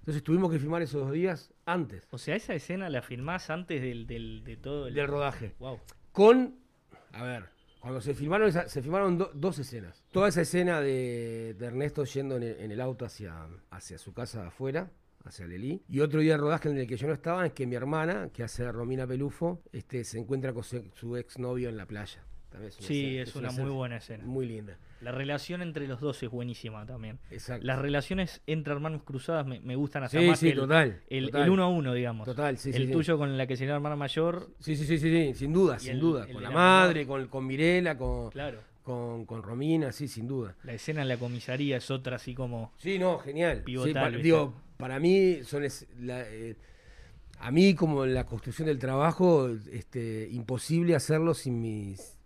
Entonces tuvimos que filmar esos dos días antes O sea, esa escena la filmás antes del, del- de todo el. del rodaje. Wow. Con, a ver, cuando se filmaron, esa- se filmaron do- dos escenas. Toda esa escena de, de Ernesto yendo en el, en el auto hacia, hacia su casa afuera, hacia Lelí. Y otro día de rodaje en el que yo no estaba es que mi hermana, que hace Romina Pelufo, este, se encuentra con su, su exnovio en la playa. También una Sí, escena- es una muy buena escena. Muy linda. La relación entre los dos es buenísima también. Exacto. Las relaciones entre hermanos cruzadas me, me gustan hasta Sí, más sí, que el, total, el, total. el uno a uno, digamos. Total, sí, el tuyo con la que sería la hermana mayor, Sí, sí, sí, sí, sí, sin duda, sin el- duda. Con la la madre, con, con Mirela, con, claro. Con, con Romina, sí, sin duda. La escena en la comisaría es otra así como... Sí, no, genial. Pivotal, digo, para mí son es- la, eh, a mí, como en la construcción del trabajo, este, imposible hacerlo sin mis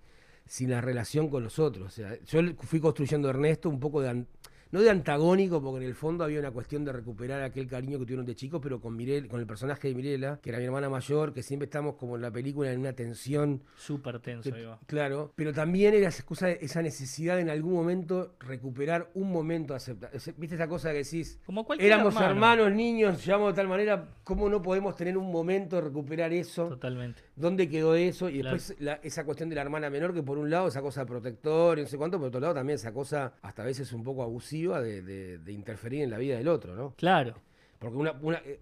sin la relación con los otros. O sea, yo fui construyendo Ernesto un poco de, no de antagónico, porque en el fondo había una cuestión de recuperar aquel cariño que tuvieron de chicos, pero con Mirel, con el personaje de Mirela, que era mi hermana mayor, que siempre estamos como en la película en una tensión. Súper tenso, Claro, pero también era esa, cosa, esa necesidad de en algún momento recuperar un momento aceptar. ¿Viste esa cosa que decís? Como Éramos hermanos, niños, llevamos de tal manera, ¿cómo no podemos tener un momento de recuperar eso? Totalmente. ¿Dónde quedó eso? Y después esa cuestión de la hermana menor, que por un lado esa cosa protector y no sé cuánto, por otro lado también esa cosa hasta a veces un poco abusiva de, interferir en la vida del otro, ¿no? Claro. Porque una, eh,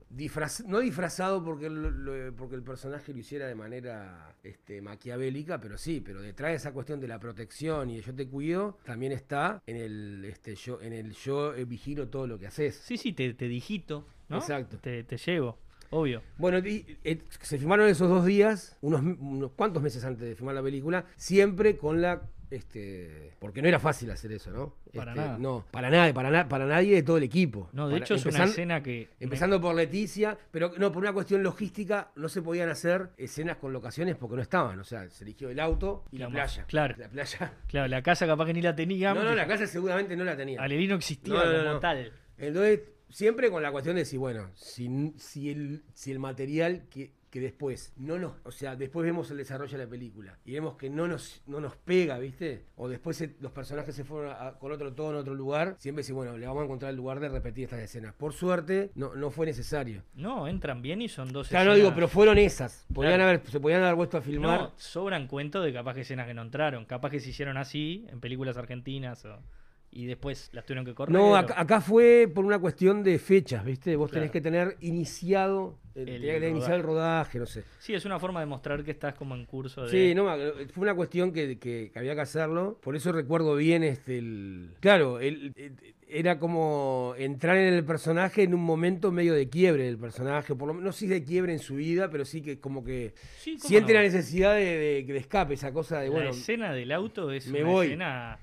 no disfrazado porque el, porque el personaje lo hiciera de manera este, maquiavélica, pero sí, pero detrás de esa cuestión de la protección y de yo te cuido, también está en el este, yo, en el yo eh, vigilo todo lo que haces. Sí, sí, te, te digito, ¿no? Exacto. Te, te llevo. Obvio. Bueno, eh, se filmaron esos dos días, unos, unos cuantos meses antes de filmar la película, siempre con la este, porque no era fácil hacer eso, ¿no? Para este, nada. No, para nada, para, para nadie de todo el equipo. No, de hecho es una escena que... Empezando por Leticia, pero no, por una cuestión logística no se podían hacer escenas con locaciones porque no estaban. O sea, se eligió el auto y la, playa. Claro. La playa. Claro, la casa capaz que ni la tenía. No, no, la casa seguramente no la tenía. Alevín no existía como tal. Entonces, siempre con la cuestión de si, bueno, si, si, el, si el material que que después no nos, o sea, después vemos el desarrollo de la película y vemos que no nos, no nos pega, ¿viste? O después los personajes se fueron con otro todo en otro lugar, siempre sí, bueno, le vamos a encontrar el lugar de repetir estas escenas. Por suerte, no, no fue necesario. No, entran bien y son dos claro, no digo, pero fueron esas. Podían haber, se podían haber puesto a filmar. No, sobran cuentos de capaz que escenas que no entraron, capaz que se hicieron así en películas argentinas o y después las tuvieron que correr. No, acá, fue por una cuestión de fechas, ¿viste? Vos tenés que tener iniciado el, el, iniciar el rodaje, no sé. Sí, es una forma de mostrar que estás como en curso de... Sí, no, fue una cuestión que, que, había que hacerlo. Por eso recuerdo bien este el... Claro, el, era como entrar en el personaje en un momento medio de quiebre del personaje, por lo menos no sé si de quiebre en su vida, pero sí que como que siente la necesidad de, de, escape, esa cosa de, bueno... La escena del auto es me una voy. escena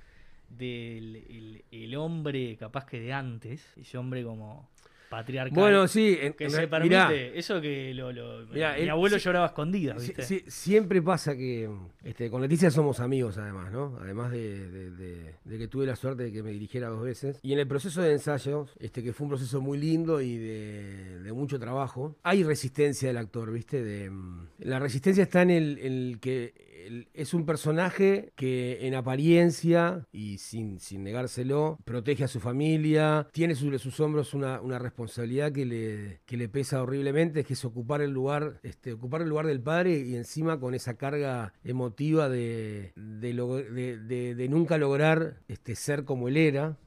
del el, hombre capaz que de antes, ese hombre como patriarcal. Bueno, sí, que se permite, eso que lo, mi abuelo lloraba escondida, ¿viste? siempre pasa que este, con Leticia somos amigos además, ¿no? Además de, que tuve la suerte de que me dirigiera dos veces. Y en el proceso de ensayos, este, que fue un proceso muy lindo y de, mucho trabajo, hay resistencia del actor, ¿viste? De, la resistencia está en el, en el que es un personaje que en apariencia y sin, sin negárselo, protege a su familia, tiene sobre sus hombros una, responsabilidad que le, le pesa horriblemente, que es ocupar el lugar, este, ocupar el lugar del padre y encima con esa carga emotiva de, de, nunca lograr este, ser como él era.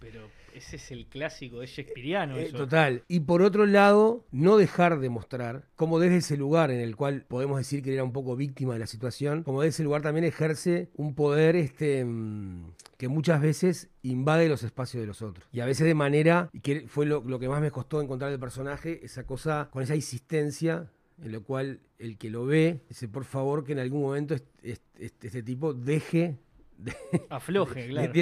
pero ese es el clásico, es shakespeariano. Eh, total. Y por otro lado, no dejar de mostrar cómo desde ese lugar en el cual podemos decir que era un poco víctima de la situación, como desde ese lugar también ejerce un poder este, mm, que muchas veces invade los espacios de los otros. Y a veces de manera, y que fue lo, que más me costó encontrar del personaje, esa cosa, con esa insistencia en lo cual el que lo ve dice, por favor, que en algún momento este, este, tipo deje... Afloje, claro.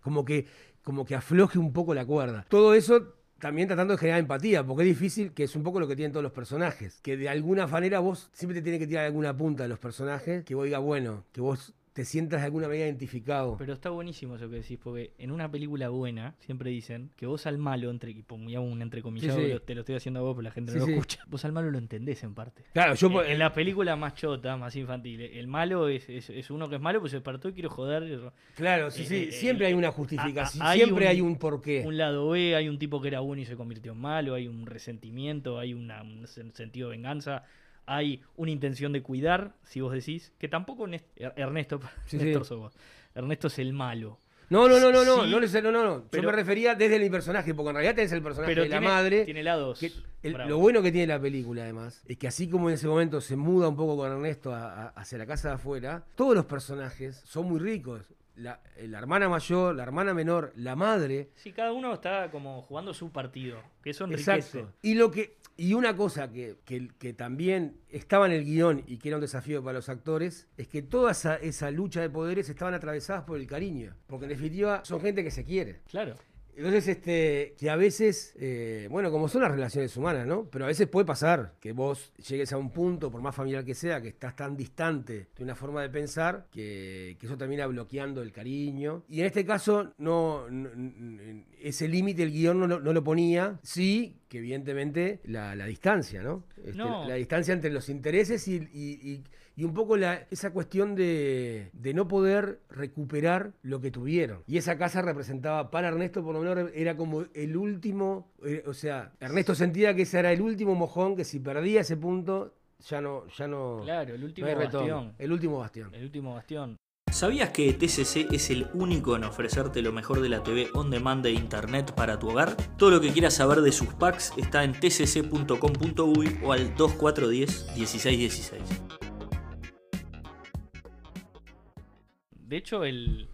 como que como que afloje un poco la cuerda. Todo eso también tratando de generar empatía, porque es difícil, que es un poco lo que tienen todos los personajes, que de alguna manera vos siempre te tiene que tirar alguna punta de los personajes, que vos digas, bueno, que vos te sientas de alguna manera identificado. Pero está buenísimo eso que decís, porque en una película buena siempre dicen que vos al malo, entre, un entrecomillado, te lo estoy haciendo a vos, pero la gente no lo escucha, vos al malo lo entendés en parte. Claro, yo... En, la película más chota, más infantil, el malo es, es, uno que es malo, pues se despertó y quiero joder. Claro, sí, sí, eh, siempre hay una justificación, siempre hay un porqué. Un lado B, hay un tipo que era bueno y se convirtió en malo, hay un resentimiento, hay un sentido de venganza hay una intención de cuidar, si vos decís, que tampoco er-, Ernesto, Ernesto es el malo. No, no, no, no, no, no, no, no, Yo me refería desde mi personaje, porque en realidad tenés el personaje de la madre. Tiene lados. lo bueno que tiene la película, además, es que así como en ese momento se muda un poco con Ernesto hacia la casa de afuera, todos los personajes son muy ricos. La, hermana mayor, la hermana menor, la madre. Sí, cada uno está como jugando su partido, que son Exacto. Y lo que y una cosa que, que, también estaba en el guion y que era un desafío para los actores es que toda esa, esa, lucha de poderes estaban atravesadas por el cariño. Porque en definitiva son gente que se quiere. Claro. Entonces, este, que a veces, eh, bueno, como son las relaciones humanas, ¿no? Pero a veces puede pasar que vos llegues a un punto, por más familiar que sea, que estás tan distante de una forma de pensar, que, que eso termina bloqueando el cariño. Y en este caso, no, ese límite el guion no, no lo ponía. Sí, que evidentemente la, la distancia, ¿no? Este, No. La distancia entre los intereses y, y- y- y un poco la- esa cuestión de, de no poder recuperar lo que tuvieron. Y esa casa representaba para Ernesto, por lo menos, era como el último, eh, o sea, Ernesto sentía que ese era el último mojón, que si perdía ese punto, ya no, ya no, Claro, el último bastión. El último bastión. El último bastión. ¿Sabías que TCC es el único en ofrecerte lo mejor de la TV on demand de internet para tu hogar? Todo lo que quieras saber de sus packs está en tcc.com.uy o al 2410 1616. De hecho, el,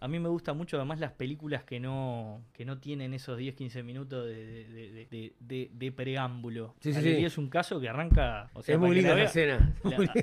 a mí me gusta mucho además las películas que no, que no tienen esos 10-15 minutos de, de, preámbulo. Sí, sí, sí. es un caso que arranca... O sea, es muy linda la escena.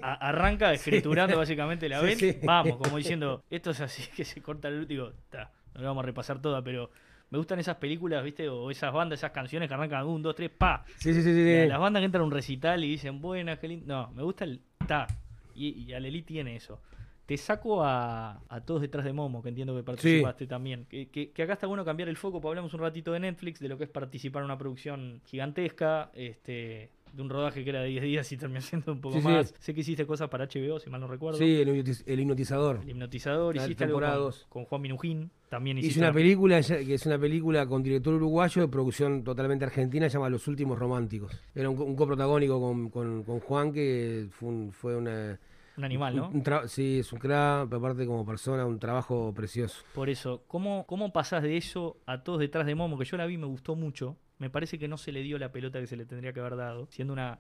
arranca escriturando básicamente la sí. Vamos, como diciendo, esto es así que se corta el último. Ta, no lo vamos a repasar toda, pero me gustan esas películas, ¿viste? O esas bandas, esas canciones que arrancan un, dos, tres, pa. Sí, sí, sí, sí. Las bandas que entran a un recital y dicen, buenas, qué lindo. No, me gusta el ta. Y, y Alelí tiene eso. Te saco a, a todos detrás de Momo, que entiendo que participaste también. Que, que- que acá está bueno cambiar el foco, pues hablamos un ratito de Netflix, de lo que es participar en una producción gigantesca, este de un rodaje que era de 10 días y terminó siendo un poco Sí, sí. más. Sé que hiciste cosas para HBO, si mal no recuerdo. Sí, el, hipnotiz- el hipnotizador. El hipnotizador, hiciste algo con, con Juan Minujín, también hiciste Hice una película que es una película con director uruguayo de producción totalmente argentina, se llama Los Últimos Románticos. Era un coprotagónico con, con- con Juan que fue, un- fue una... un animal, ¿no? un- sí, es un crack, pero aparte como persona, un trabajo precioso. Por eso, ¿cómo, ¿cómo pasás de eso a todos detrás de Momo? Que yo la vi, me gustó mucho. Me parece que no se le dio la pelota que se le tendría que haber dado, siendo una,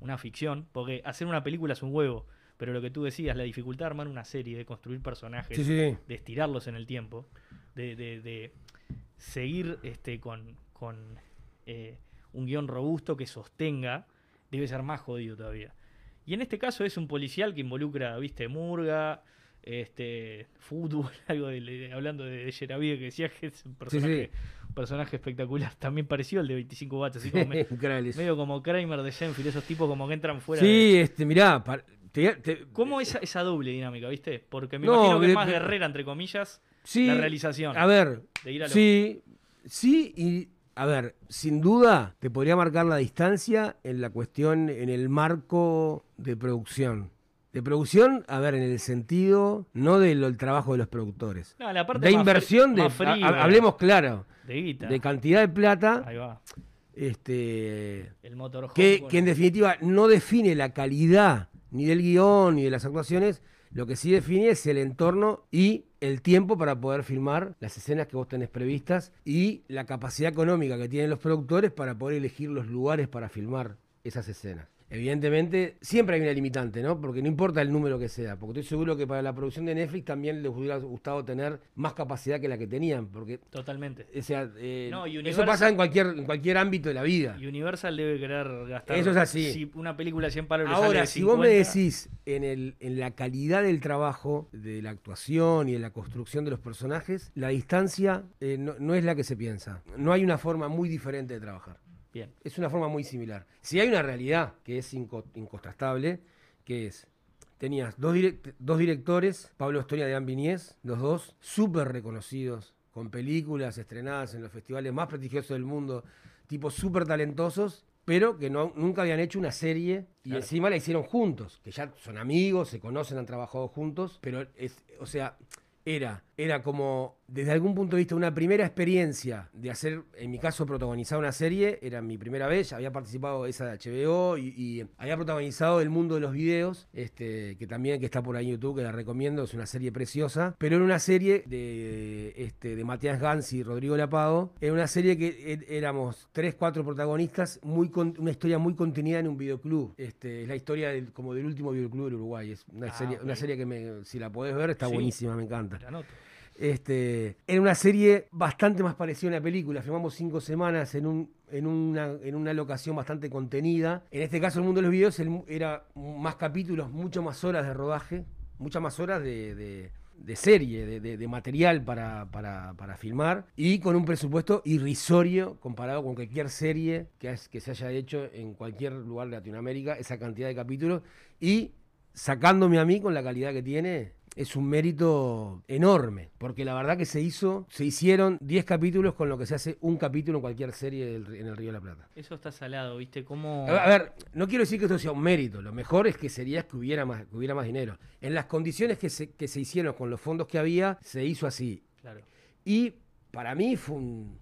una ficción, porque hacer una película es un huevo. Pero lo que tú decías, la dificultad de armar una serie, de construir personajes, Sí, sí, sí. de estirarlos en el tiempo, de, de- de seguir este, con, con eh, un guion robusto que sostenga, debe ser más jodido todavía. Y en este caso es un policial que involucra, viste, murga, este, fútbol, algo de, de- hablando de, de Yeravide que decía que es un personaje, un personaje espectacular, también parecido al de 25 watts, así como me- medio como Kramer de Shenfield, esos tipos como que entran fuera Sí, de... este, mirá, par- te- te- ¿Cómo esa, esa doble dinámica, viste? Porque me No, imagino que es más guerrera, entre comillas, sí, la realización. A ver, de ir a lo- sí, sí y... A ver, sin duda te podría marcar la distancia en la cuestión, en el marco de producción. De producción, a ver, en el sentido, no del trabajo de los productores. No, la parte De inversión, de, ha- hablemos claro, de guita. de cantidad de plata, Ahí va. este, El motorhome. que, que en definitiva no define la calidad ni del guion ni de las actuaciones, lo que sí define es el entorno y el tiempo para poder filmar las escenas que vos tenés previstas y la capacidad económica que tienen los productores para poder elegir los lugares para filmar esas escenas. Evidentemente, siempre hay una limitante, ¿no? Porque no importa el número que sea, porque estoy seguro que para la producción de Netflix también les hubiera gustado tener más capacidad que la que tenían, porque Totalmente. o sea, eh, No, eso pasa en cualquier, en cualquier ámbito de la vida. Y Universal debe querer gastar. Eso es así. Si una película de 100 palos le sale Ahora, de si vos me 50, decís en, el, en la calidad del trabajo, de la actuación y de la construcción de los personajes, la distancia eh, no, no es la que se piensa. No hay una forma muy diferente de trabajar. Bien. Es una forma muy similar. Si hay una realidad que es inco- incontrastable, que es, tenías dos, direct- dos directores, Pablo Estonia de Ambiniés, los dos súper reconocidos, con películas estrenadas en los festivales más prestigiosos del mundo, tipos súper talentosos, pero que no, nunca habían hecho una serie y Claro. encima la hicieron juntos, que ya son amigos, se conocen, han trabajado juntos, pero es, o sea, era, era como, desde algún punto de vista, una primera experiencia de hacer, en mi caso, protagonizar una serie. Era mi primera vez, ya había participado esa de HBO y, y había protagonizado El Mundo de los Videos, este, que también que está por ahí en YouTube, que la recomiendo, es una serie preciosa. Pero era una serie de, este, de Matías Gans y Rodrigo Lapado. Era una serie que er- éramos tres, cuatro protagonistas, muy con- una historia muy contenida en un videoclub. Este, es la historia del, como del último videoclub del Uruguay. Es una, Ah, serie, una serie que me- si la podés ver está Sí. buenísima, me encanta. La anoto. Este, era una serie bastante más parecida a una película. Filmamos cinco semanas en, en, una, en una locación bastante contenida. En este caso, el mundo de los videos era más capítulos, mucho más horas de rodaje, muchas más horas de, serie, de, material para, para- para filmar y con un presupuesto irrisorio comparado con cualquier serie que se haya hecho en cualquier lugar de Latinoamérica, esa cantidad de capítulos y sacándome a mí con la calidad que tiene. Es un mérito enorme, porque la verdad que se hizo, se hicieron 10 capítulos con lo que se hace un capítulo en cualquier serie del- en el Río de la Plata. Eso está salado, ¿viste? Como... A a ver, no quiero decir que esto sea un mérito, lo mejor es que sería que hubiera más, que hubiera más dinero. En las condiciones que se, que se hicieron con los fondos que había, se hizo así. Claro. Y para mí fue un...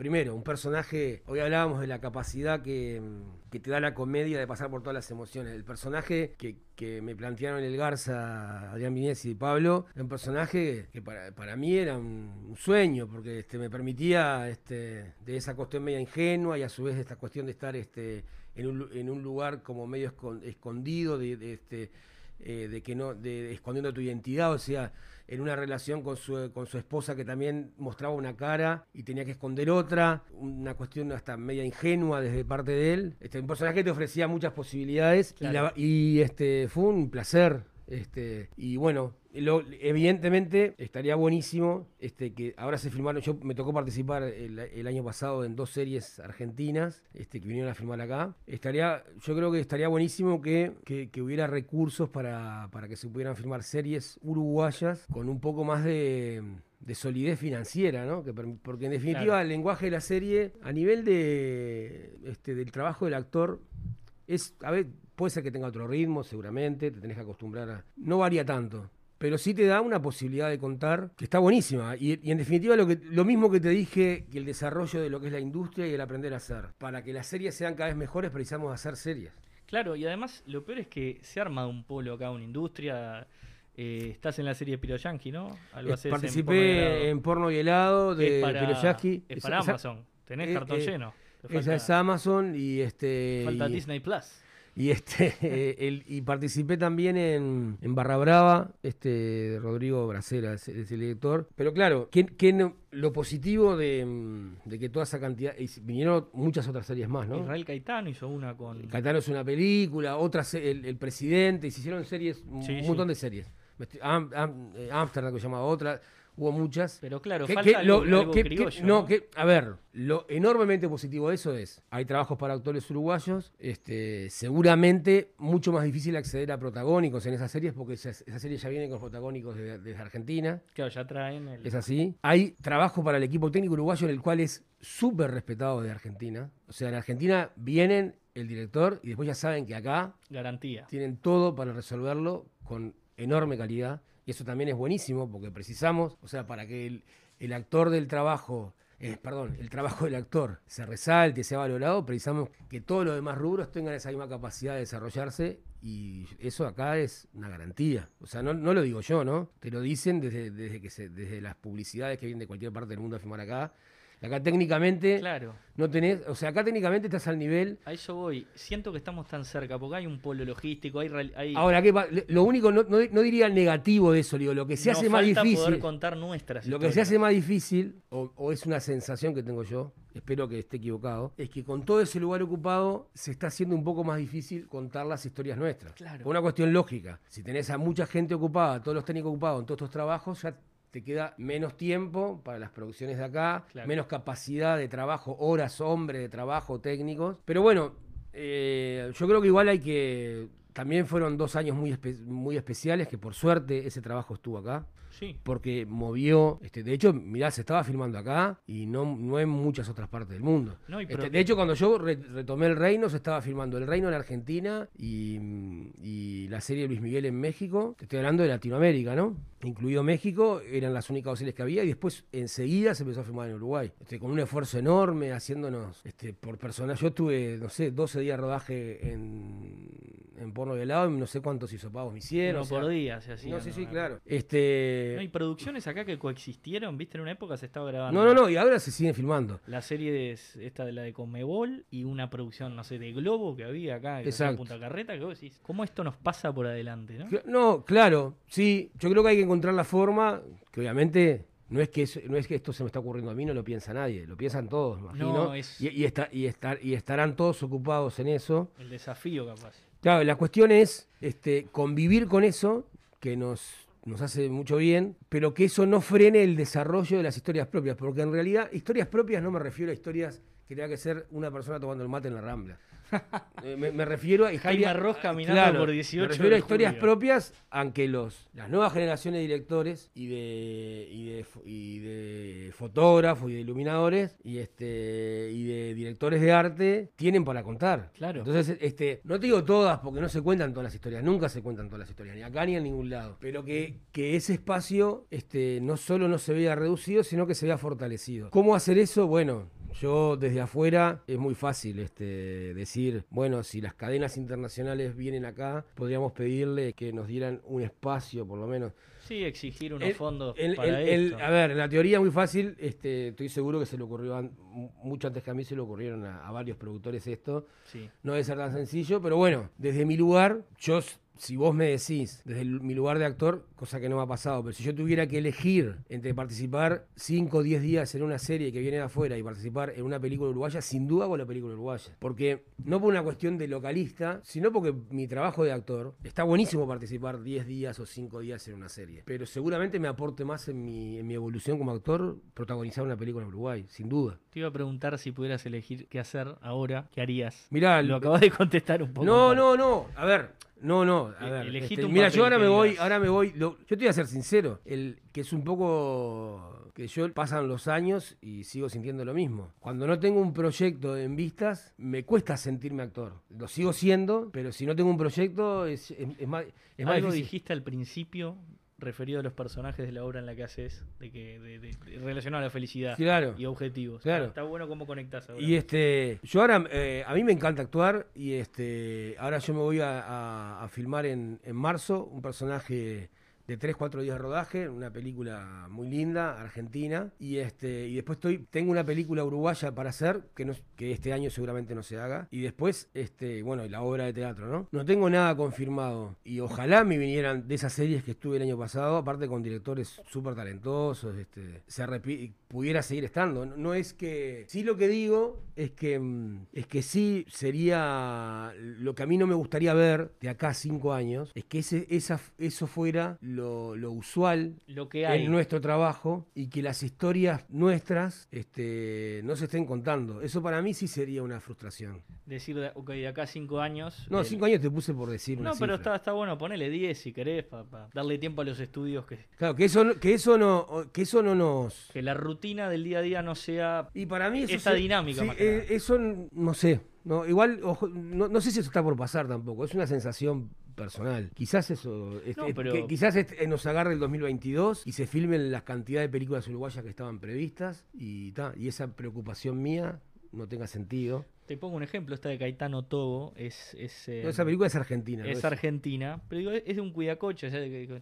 Primero, un personaje, hoy hablábamos de la capacidad que, te da la comedia de pasar por todas las emociones. El personaje que, me plantearon el Garza, Adrián Vinés y Pablo, un personaje que para, mí era un, sueño, porque este, me permitía este, de esa cuestión media ingenua y a su vez esta cuestión de estar este, en, un, lugar como medio escon- escondido, de, de, este, eh, de que no, de, de escondiendo tu identidad, o sea, en una relación con su, con su esposa que también mostraba una cara y tenía que esconder otra, una cuestión hasta media ingenua desde parte de él. Este, un personaje que te ofrecía muchas posibilidades y, la- y, este, fue un placer. Este, y bueno, lo- evidentemente estaría buenísimo este, que ahora se filmaron, yo me tocó participar el, el año pasado en dos series argentinas este, que vinieron a filmar acá. Estaría, yo creo que estaría buenísimo que, que- que hubiera recursos para, para que se pudieran filmar series uruguayas con un poco más de, de solidez financiera, ¿no? Que porque en definitiva Claro. el lenguaje de la serie, a nivel de, este, del trabajo del actor, es, a ver, puede ser que tenga otro ritmo, seguramente, te tenés que acostumbrar a... No varía tanto, pero sí te da una posibilidad de contar que está buenísima. Y, y en definitiva lo, que, lo mismo que te dije que el desarrollo de lo que es la industria y el aprender a hacer. Para que las series sean cada vez mejores precisamos hacer series. Claro, y además lo peor es que se arma un polo acá, una industria. eh, estás en la serie Piro Yankee, ¿no? Algo Eh, en Participé en Porno y Helado de es para, es para Amazon. Tenés eh, cartón eh, lleno. Te Esa falta, es Amazon y este... falta y- Disney Plus. Y este eh, el- y participé también en, en Barra Brava, este Rodrigo Bracera es, es el director. Pero claro, ¿qué, qué no- lo positivo de, de que toda esa cantidad. y vinieron muchas otras series más, ¿no? Israel Caetano hizo una con. Caetano es una película, otras el, el presidente, y se hicieron series, un Sí, montón de series. Me estoy- Am- Am- eh, Amsterdam, que se llamaba otra, hubo muchas. Pero claro, Que- falta que algo, lo- algo que- que- criollo, no, que, a ver, lo enormemente positivo de eso es, hay trabajos para actores uruguayos, este, seguramente mucho más difícil acceder a protagónicos en esas series, porque esas, esas series ya vienen con protagónicos de- desde Argentina, Claro, ya traen el. es así. Hay trabajo para el equipo técnico uruguayo en el cual es súper respetado de Argentina. O sea, en Argentina vienen el director y después ya saben que acá Garantía. tienen todo para resolverlo con enorme calidad. Eso también es buenísimo porque precisamos, o sea, para que el, actor del trabajo, eh, perdón, el trabajo del actor se resalte, sea valorado, precisamos que todos los demás rubros tengan esa misma capacidad de desarrollarse y eso acá es una garantía. O sea, no, lo digo yo, ¿no? Te lo dicen desde, desde, que se, desde las publicidades que vienen de cualquier parte del mundo a filmar acá. Acá técnicamente Claro. no tenés, o sea, acá técnicamente estás al nivel A eso voy. Siento que estamos tan cerca porque hay un polo logístico, hay. real- hay Ahora, ¿qué lo único, no, no, no diría negativo de eso, digo, lo que se nos hace más difícil, poder contar nuestras lo que se hace más difícil, o, o es una sensación que tengo yo, espero que esté equivocado, es que con todo ese lugar ocupado se está haciendo un poco más difícil contar las historias nuestras. Claro. Por una cuestión lógica. Si tenés a mucha gente ocupada, todos los técnicos ocupados en todos estos trabajos, ya te queda menos tiempo para las producciones de acá, Claro. menos capacidad de trabajo, horas, hombre de trabajo, técnicos. Pero bueno, eh, yo creo que igual hay que... También fueron dos años muy, espe- muy especiales, que por suerte ese trabajo estuvo acá Sí. porque movió, este, de hecho, mirá, se estaba filmando acá y no, no en muchas otras partes del mundo. No, y Este, de hecho, cuando yo re- retomé el reino, se estaba filmando el reino en Argentina y, y la serie de Luis Miguel en México. Te estoy hablando de Latinoamérica, ¿no? Incluido México, eran las únicas series que había y después enseguida se empezó a filmar en Uruguay. Este, con un esfuerzo enorme, haciéndonos este, por personas. Yo tuve, no sé, 12 días de rodaje en, en porno y helado y no sé cuántos hisopagos me hicieron. Uno o sea, por día se hacía. no, sí, sí, claro. Este, No, y producciones acá que coexistieron, viste, en una época se estaba grabando. No, no, no, y ahora se siguen filmando. La serie es esta de la de Conmebol y una producción, no sé, de Globo que había acá en. Punta Carreta, que vos decís, ¿cómo esto nos pasa por adelante, no? No, claro, sí, yo creo que hay que encontrar la forma, que obviamente no es que, es- no es que esto se me está ocurriendo a mí, no lo piensa nadie, lo piensan todos, me imagino. No, es- y, y está, y, estar, y estarán todos ocupados en eso. El desafío capaz. Claro, la cuestión es este, convivir con eso, que nos nos hace mucho bien, pero que eso no frene el desarrollo de las historias propias, porque en realidad historias propias no me refiero a historias que tenga que ser una persona tomando el mate en la rambla. Eh, me, me refiero a historias. Caminando Claro, por 18 Me refiero a historias julio. propias, aunque los, las nuevas generaciones de directores y de, y de, y de fotógrafos y de iluminadores y este y de directores de arte tienen para contar. Claro. Entonces, este, no te digo todas porque no se cuentan todas las historias, nunca se cuentan todas las historias, ni acá ni en ningún lado. Pero que, que ese espacio este, no solo no se vea reducido, sino que se vea fortalecido. ¿Cómo hacer eso? Bueno, yo desde afuera es muy fácil este, decir, bueno, si las cadenas internacionales vienen acá, podríamos pedirle que nos dieran un espacio, por lo menos. Sí, exigir unos El- fondos el- para el- esto. a ver, en la teoría muy fácil, este, estoy seguro que se le ocurrió, an- mucho antes que a mí se le ocurrieron a, a varios productores esto. Sí. No debe ser tan sencillo, pero bueno, desde mi lugar, yo, si vos me decís, desde el- mi lugar de actor, cosa que no me ha pasado, pero si yo tuviera que elegir entre participar 5 o 10 días en una serie que viene de afuera y participar en una película uruguaya, sin duda hago la película uruguaya. Porque no por una cuestión de localista, sino porque mi trabajo de actor, está buenísimo participar 10 días o 5 días en una serie, pero seguramente me aporte más en mi, en mi evolución como actor protagonizar una película en Uruguay, sin duda. Te iba a preguntar si pudieras elegir qué hacer ahora, ¿qué harías? Mirá, Lo acabas de contestar un poco. No, mal. no, no. A ver, no, no. A E- ver, este, mira, yo ahora me voy, ahora me voy. lo- yo te voy a ser sincero, el que es un poco que yo pasan los años y sigo sintiendo lo mismo. Cuando no tengo un proyecto en vistas, me cuesta sentirme actor. Lo sigo siendo, pero si no tengo un proyecto es, es- es más, es más Algo difícil. dijiste al principio referido a los personajes de la obra en la que haces, de que de, de- de- relacionado a la felicidad Claro. y objetivos. Claro. Está bueno cómo conectás ahora. Y este, yo ahora, eh, a mí me encanta actuar y este, ahora yo me voy a, a- a filmar en, en marzo un personaje de 3, 4 días de rodaje, una película muy linda, argentina, y este, y después estoy, tengo una película uruguaya para hacer, que, no, que este año seguramente no se haga, y después, este, bueno, la obra de teatro, ¿no? No tengo nada confirmado, y ojalá me vinieran de esas series que estuve el año pasado, aparte con directores súper talentosos, este, se pudiera seguir estando. No, no es que, sí lo que digo es que, mm, es que sí sería, lo que a mí no me gustaría ver de acá a cinco años, es que ese, esa, eso fuera lo, lo usual Lo que hay. en nuestro trabajo y que las historias nuestras este, no se estén contando. Eso para mí sí sería una frustración. Decir, de- ok, de acá cinco años. No, cinco años te puse por decir una No, pero está, está bueno, ponele 10 si querés, para darle tiempo a los estudios que, Claro, que eso, no- que eso no, que eso no nos... que la rutina del día a día no sea. Y para mí eso Esta se- dinámica, sí, más que eh, eso no sé. No, igual, ojo, no, no sé si eso está por pasar tampoco. Es una sensación personal. Quizás eso. es- No, es- pero- que quizás este- nos agarre el 2022 y se filmen las cantidades de películas uruguayas que estaban previstas y, ta, y esa preocupación mía no tenga sentido. Te pongo un ejemplo, esta de Caetano Togo es. es eh, No, esa película es argentina. ¿no? es argentina, pero digo, es de un cuidacoche,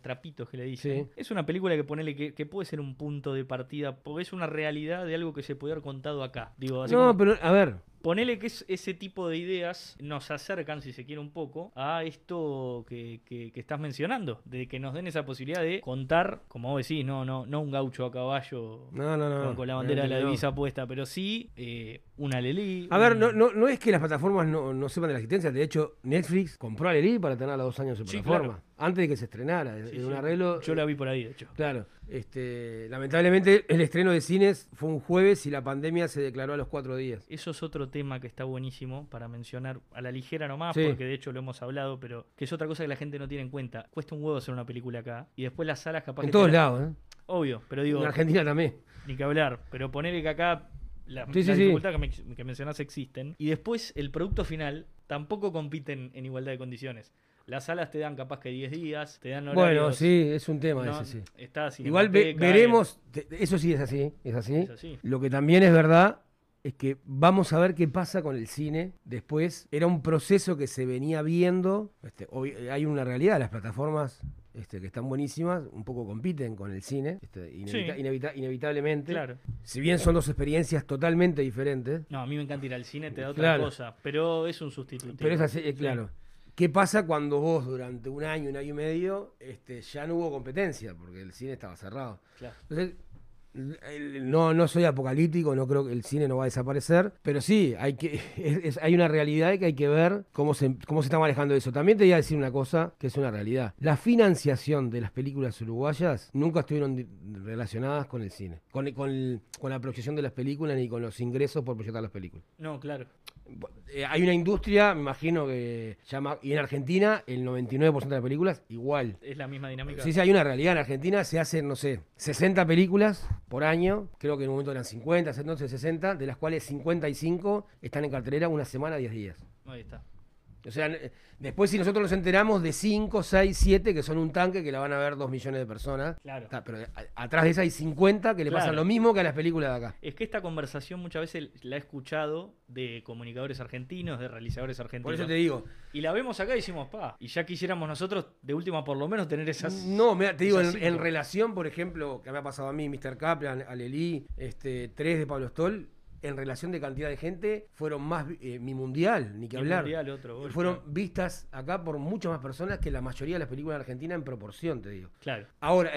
trapitos que le dicen. Sí. Es una película que ponele que, que puede ser un punto de partida, porque es una realidad de algo que se puede haber contado acá. Digo, así No, como- pero a ver. Ponele que es- ese tipo de ideas nos acercan, si se quiere un poco, a esto que, que- que estás mencionando, de que nos den esa posibilidad de contar, como vos decís, no, no, no un gaucho a caballo No, no, no. con, con la bandera de la divisa puesta, pero sí eh, una Lelí. A ver, no, no, no es que las plataformas no, no sepan de la existencia. De hecho, Netflix compró a Lely para tenerla dos años en Sí, plataforma. claro. Antes de que se estrenara. Sí, en un arreglo. Yo la vi por ahí, de hecho. Claro, este, lamentablemente el estreno de cines fue un jueves y la pandemia se declaró a los cuatro días. Eso es otro tema que está buenísimo para mencionar a la ligera nomás, Sí. porque de hecho lo hemos hablado, pero que es otra cosa que la gente no tiene en cuenta. Cuesta un huevo hacer una película acá y después las salas capaz En que todos lados, ¿eh? Obvio, pero digo, En Argentina también. ni que hablar, pero ponerle que acá la, Sí, sí, la sí. dificultad que, me- que mencionás existen y después el producto final tampoco compiten en igualdad de condiciones. Las salas te dan capaz que 10 días, te dan horarios. Bueno, sí, es un tema no, ese, sí. está Igual ve- veremos, te- eso sí es así, es así. Es así. Lo que también es verdad es que vamos a ver qué pasa con el cine después. Era un proceso que se venía viendo. Este, hoy hay una realidad, las plataformas este, que están buenísimas, un poco compiten con el cine, este, inevita- Sí. inevita- inevitablemente. Claro. Si bien son dos experiencias totalmente diferentes, No, a mí me encanta ir al cine, te da otra Claro. cosa, pero es un sustituto. Pero es así, eh, claro. ¿Qué pasa cuando vos durante un año, un año y medio, este, ya no hubo competencia? Porque el cine estaba cerrado. Claro. Entonces, No, no soy apocalíptico, no creo que el cine no va a desaparecer, pero sí, hay, que, hay una realidad que hay que ver cómo se, cómo se está manejando eso. También te voy a decir una cosa que es una realidad. La financiación de las películas uruguayas nunca estuvieron relacionadas con el cine, con, con, con la proyección de las películas ni con los ingresos por proyectar las películas. No, claro. Eh, hay una industria, me imagino que llama. Y en Argentina, el 99% de las películas, igual. Es la misma dinámica. Sí, sí, hay una realidad. En Argentina se hacen, no sé, 60 películas por año. Creo que en un momento eran 50, entonces 60, de las cuales 55 están en cartelera una semana, 10 días. Ahí está. O sea, después si nosotros nos enteramos de 5, 6, 7 que son un tanque que la van a ver 2 millones de personas. Claro. pero atrás de esa hay 50 que le pasan lo mismo que a las películas de acá. Es que esta conversación muchas veces la he escuchado de comunicadores argentinos, de realizadores argentinos. Por eso te digo. Y la vemos acá y decimos, pa, y ya quisiéramos nosotros de última por lo menos tener esas... No, te digo, en, relación, por ejemplo, que me ha pasado a mí, Mr. Kaplan, Alelí, este, 3 de Pablo Stoll, en relación de cantidad de gente, fueron más eh, mi mundial, ni que hablar. fueron vistas acá por muchas más personas que la mayoría de las películas de Argentina en proporción, te digo. Claro. Ahora,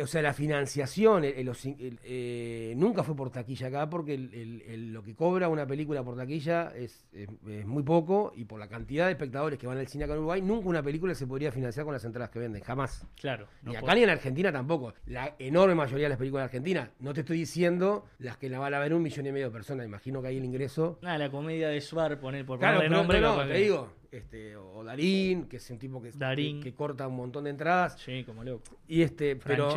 o sea, la financiación eh, nunca fue por taquilla acá, porque lo que cobra una película por taquilla es, muy poco, y por la cantidad de espectadores que van al cine acá en Uruguay, nunca una película se podría financiar con las entradas que venden, jamás. Claro. ni acá ni en Argentina tampoco. La enorme mayoría de las películas de Argentina, no te estoy diciendo las que la van a ver un millón y medio persona, imagino que hay el ingreso. Nada, la comedia de Suar, poner por claro, nombre. No, te digo, este, o Darín, que es un tipo que, que, corta un montón de entradas. Sí, como loco. Y este, pero,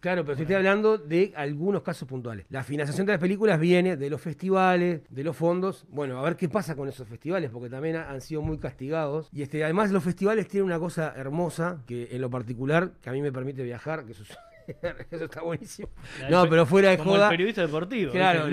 claro, pero estoy hablando de algunos casos puntuales. La financiación de las películas viene de los festivales, de los fondos. Bueno, a ver qué pasa con esos festivales, porque también han sido muy castigados. Y este, además los festivales tienen una cosa hermosa, que en lo particular, que a mí me permite viajar, que eso Eso está buenísimo. No, pero fuera de joda. periodista deportivo. Claro,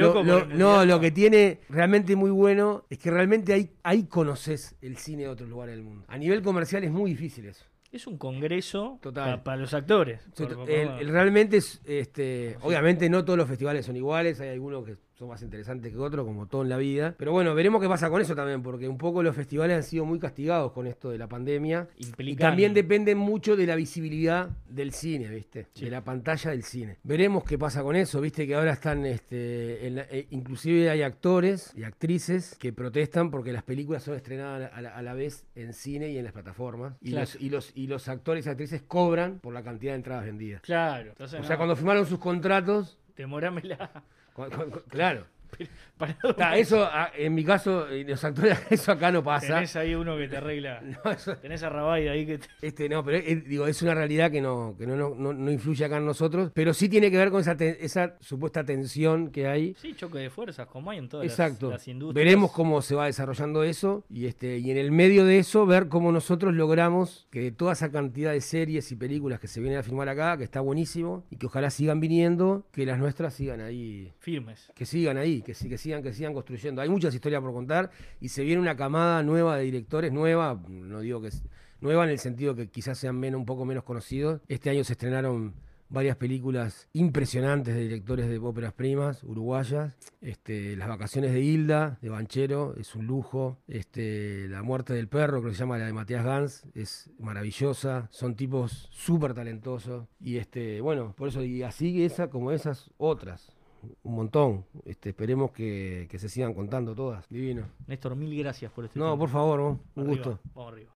no, lo que tiene realmente muy bueno es que realmente ahí, ahí conoces el cine de otros lugares del mundo. A nivel comercial es muy difícil eso. Es un congreso para los actores. realmente es, este, obviamente no todos los festivales son iguales, hay algunos que son más interesantes que otros, como todo en la vida. Pero bueno, veremos qué pasa con eso también, porque un poco los festivales han sido muy castigados con esto de la pandemia. Y también dependen mucho de la visibilidad del cine, ¿viste? De la pantalla del cine. Veremos qué pasa con eso, ¿viste? Que ahora están, este, eh, inclusive hay actores y actrices que protestan porque las películas son estrenadas a la, vez en cine y en las plataformas. Y, los, y, los, y los actores y actrices cobran por la cantidad de entradas vendidas. Claro. o sea, cuando firmaron sus contratos... Demorámela. Claro. Eso, ah, en mi caso, los actores, eso acá no pasa. Tenés ahí uno que te arregla. Tenés a Rabay ahí que Este, no, pero eh, digo, es una realidad que, no, que no, no, no, influye acá en nosotros, pero sí tiene que ver con esa, esa supuesta tensión que hay. Sí, choque de fuerzas, como hay en todas Exacto. Las, industrias. Veremos cómo se va desarrollando eso y, este, y en el medio de eso ver cómo nosotros logramos que toda esa cantidad de series y películas que se vienen a filmar acá, que está buenísimo, y que ojalá sigan viniendo, que las nuestras sigan ahí. Firmes. Que sigan ahí, que, que sigan, que sigan construyendo. Hay muchas historias por contar y se viene una camada nueva de directores, nueva, no digo que es nueva en el sentido que quizás sean menos, un poco menos conocidos. Este año se estrenaron varias películas impresionantes de directores de óperas primas uruguayas. Este, Las vacaciones de Hilda, de Banchero, es un lujo. Este, la muerte del perro, que se llama la de Matías Gans, es maravillosa. Son tipos súper talentosos. Y este, bueno, por eso, y así esa como esas otras un montón. Este, esperemos que, se sigan contando todas. Divino. Néstor, mil gracias por este No, por favor, un gusto. Vamos arriba.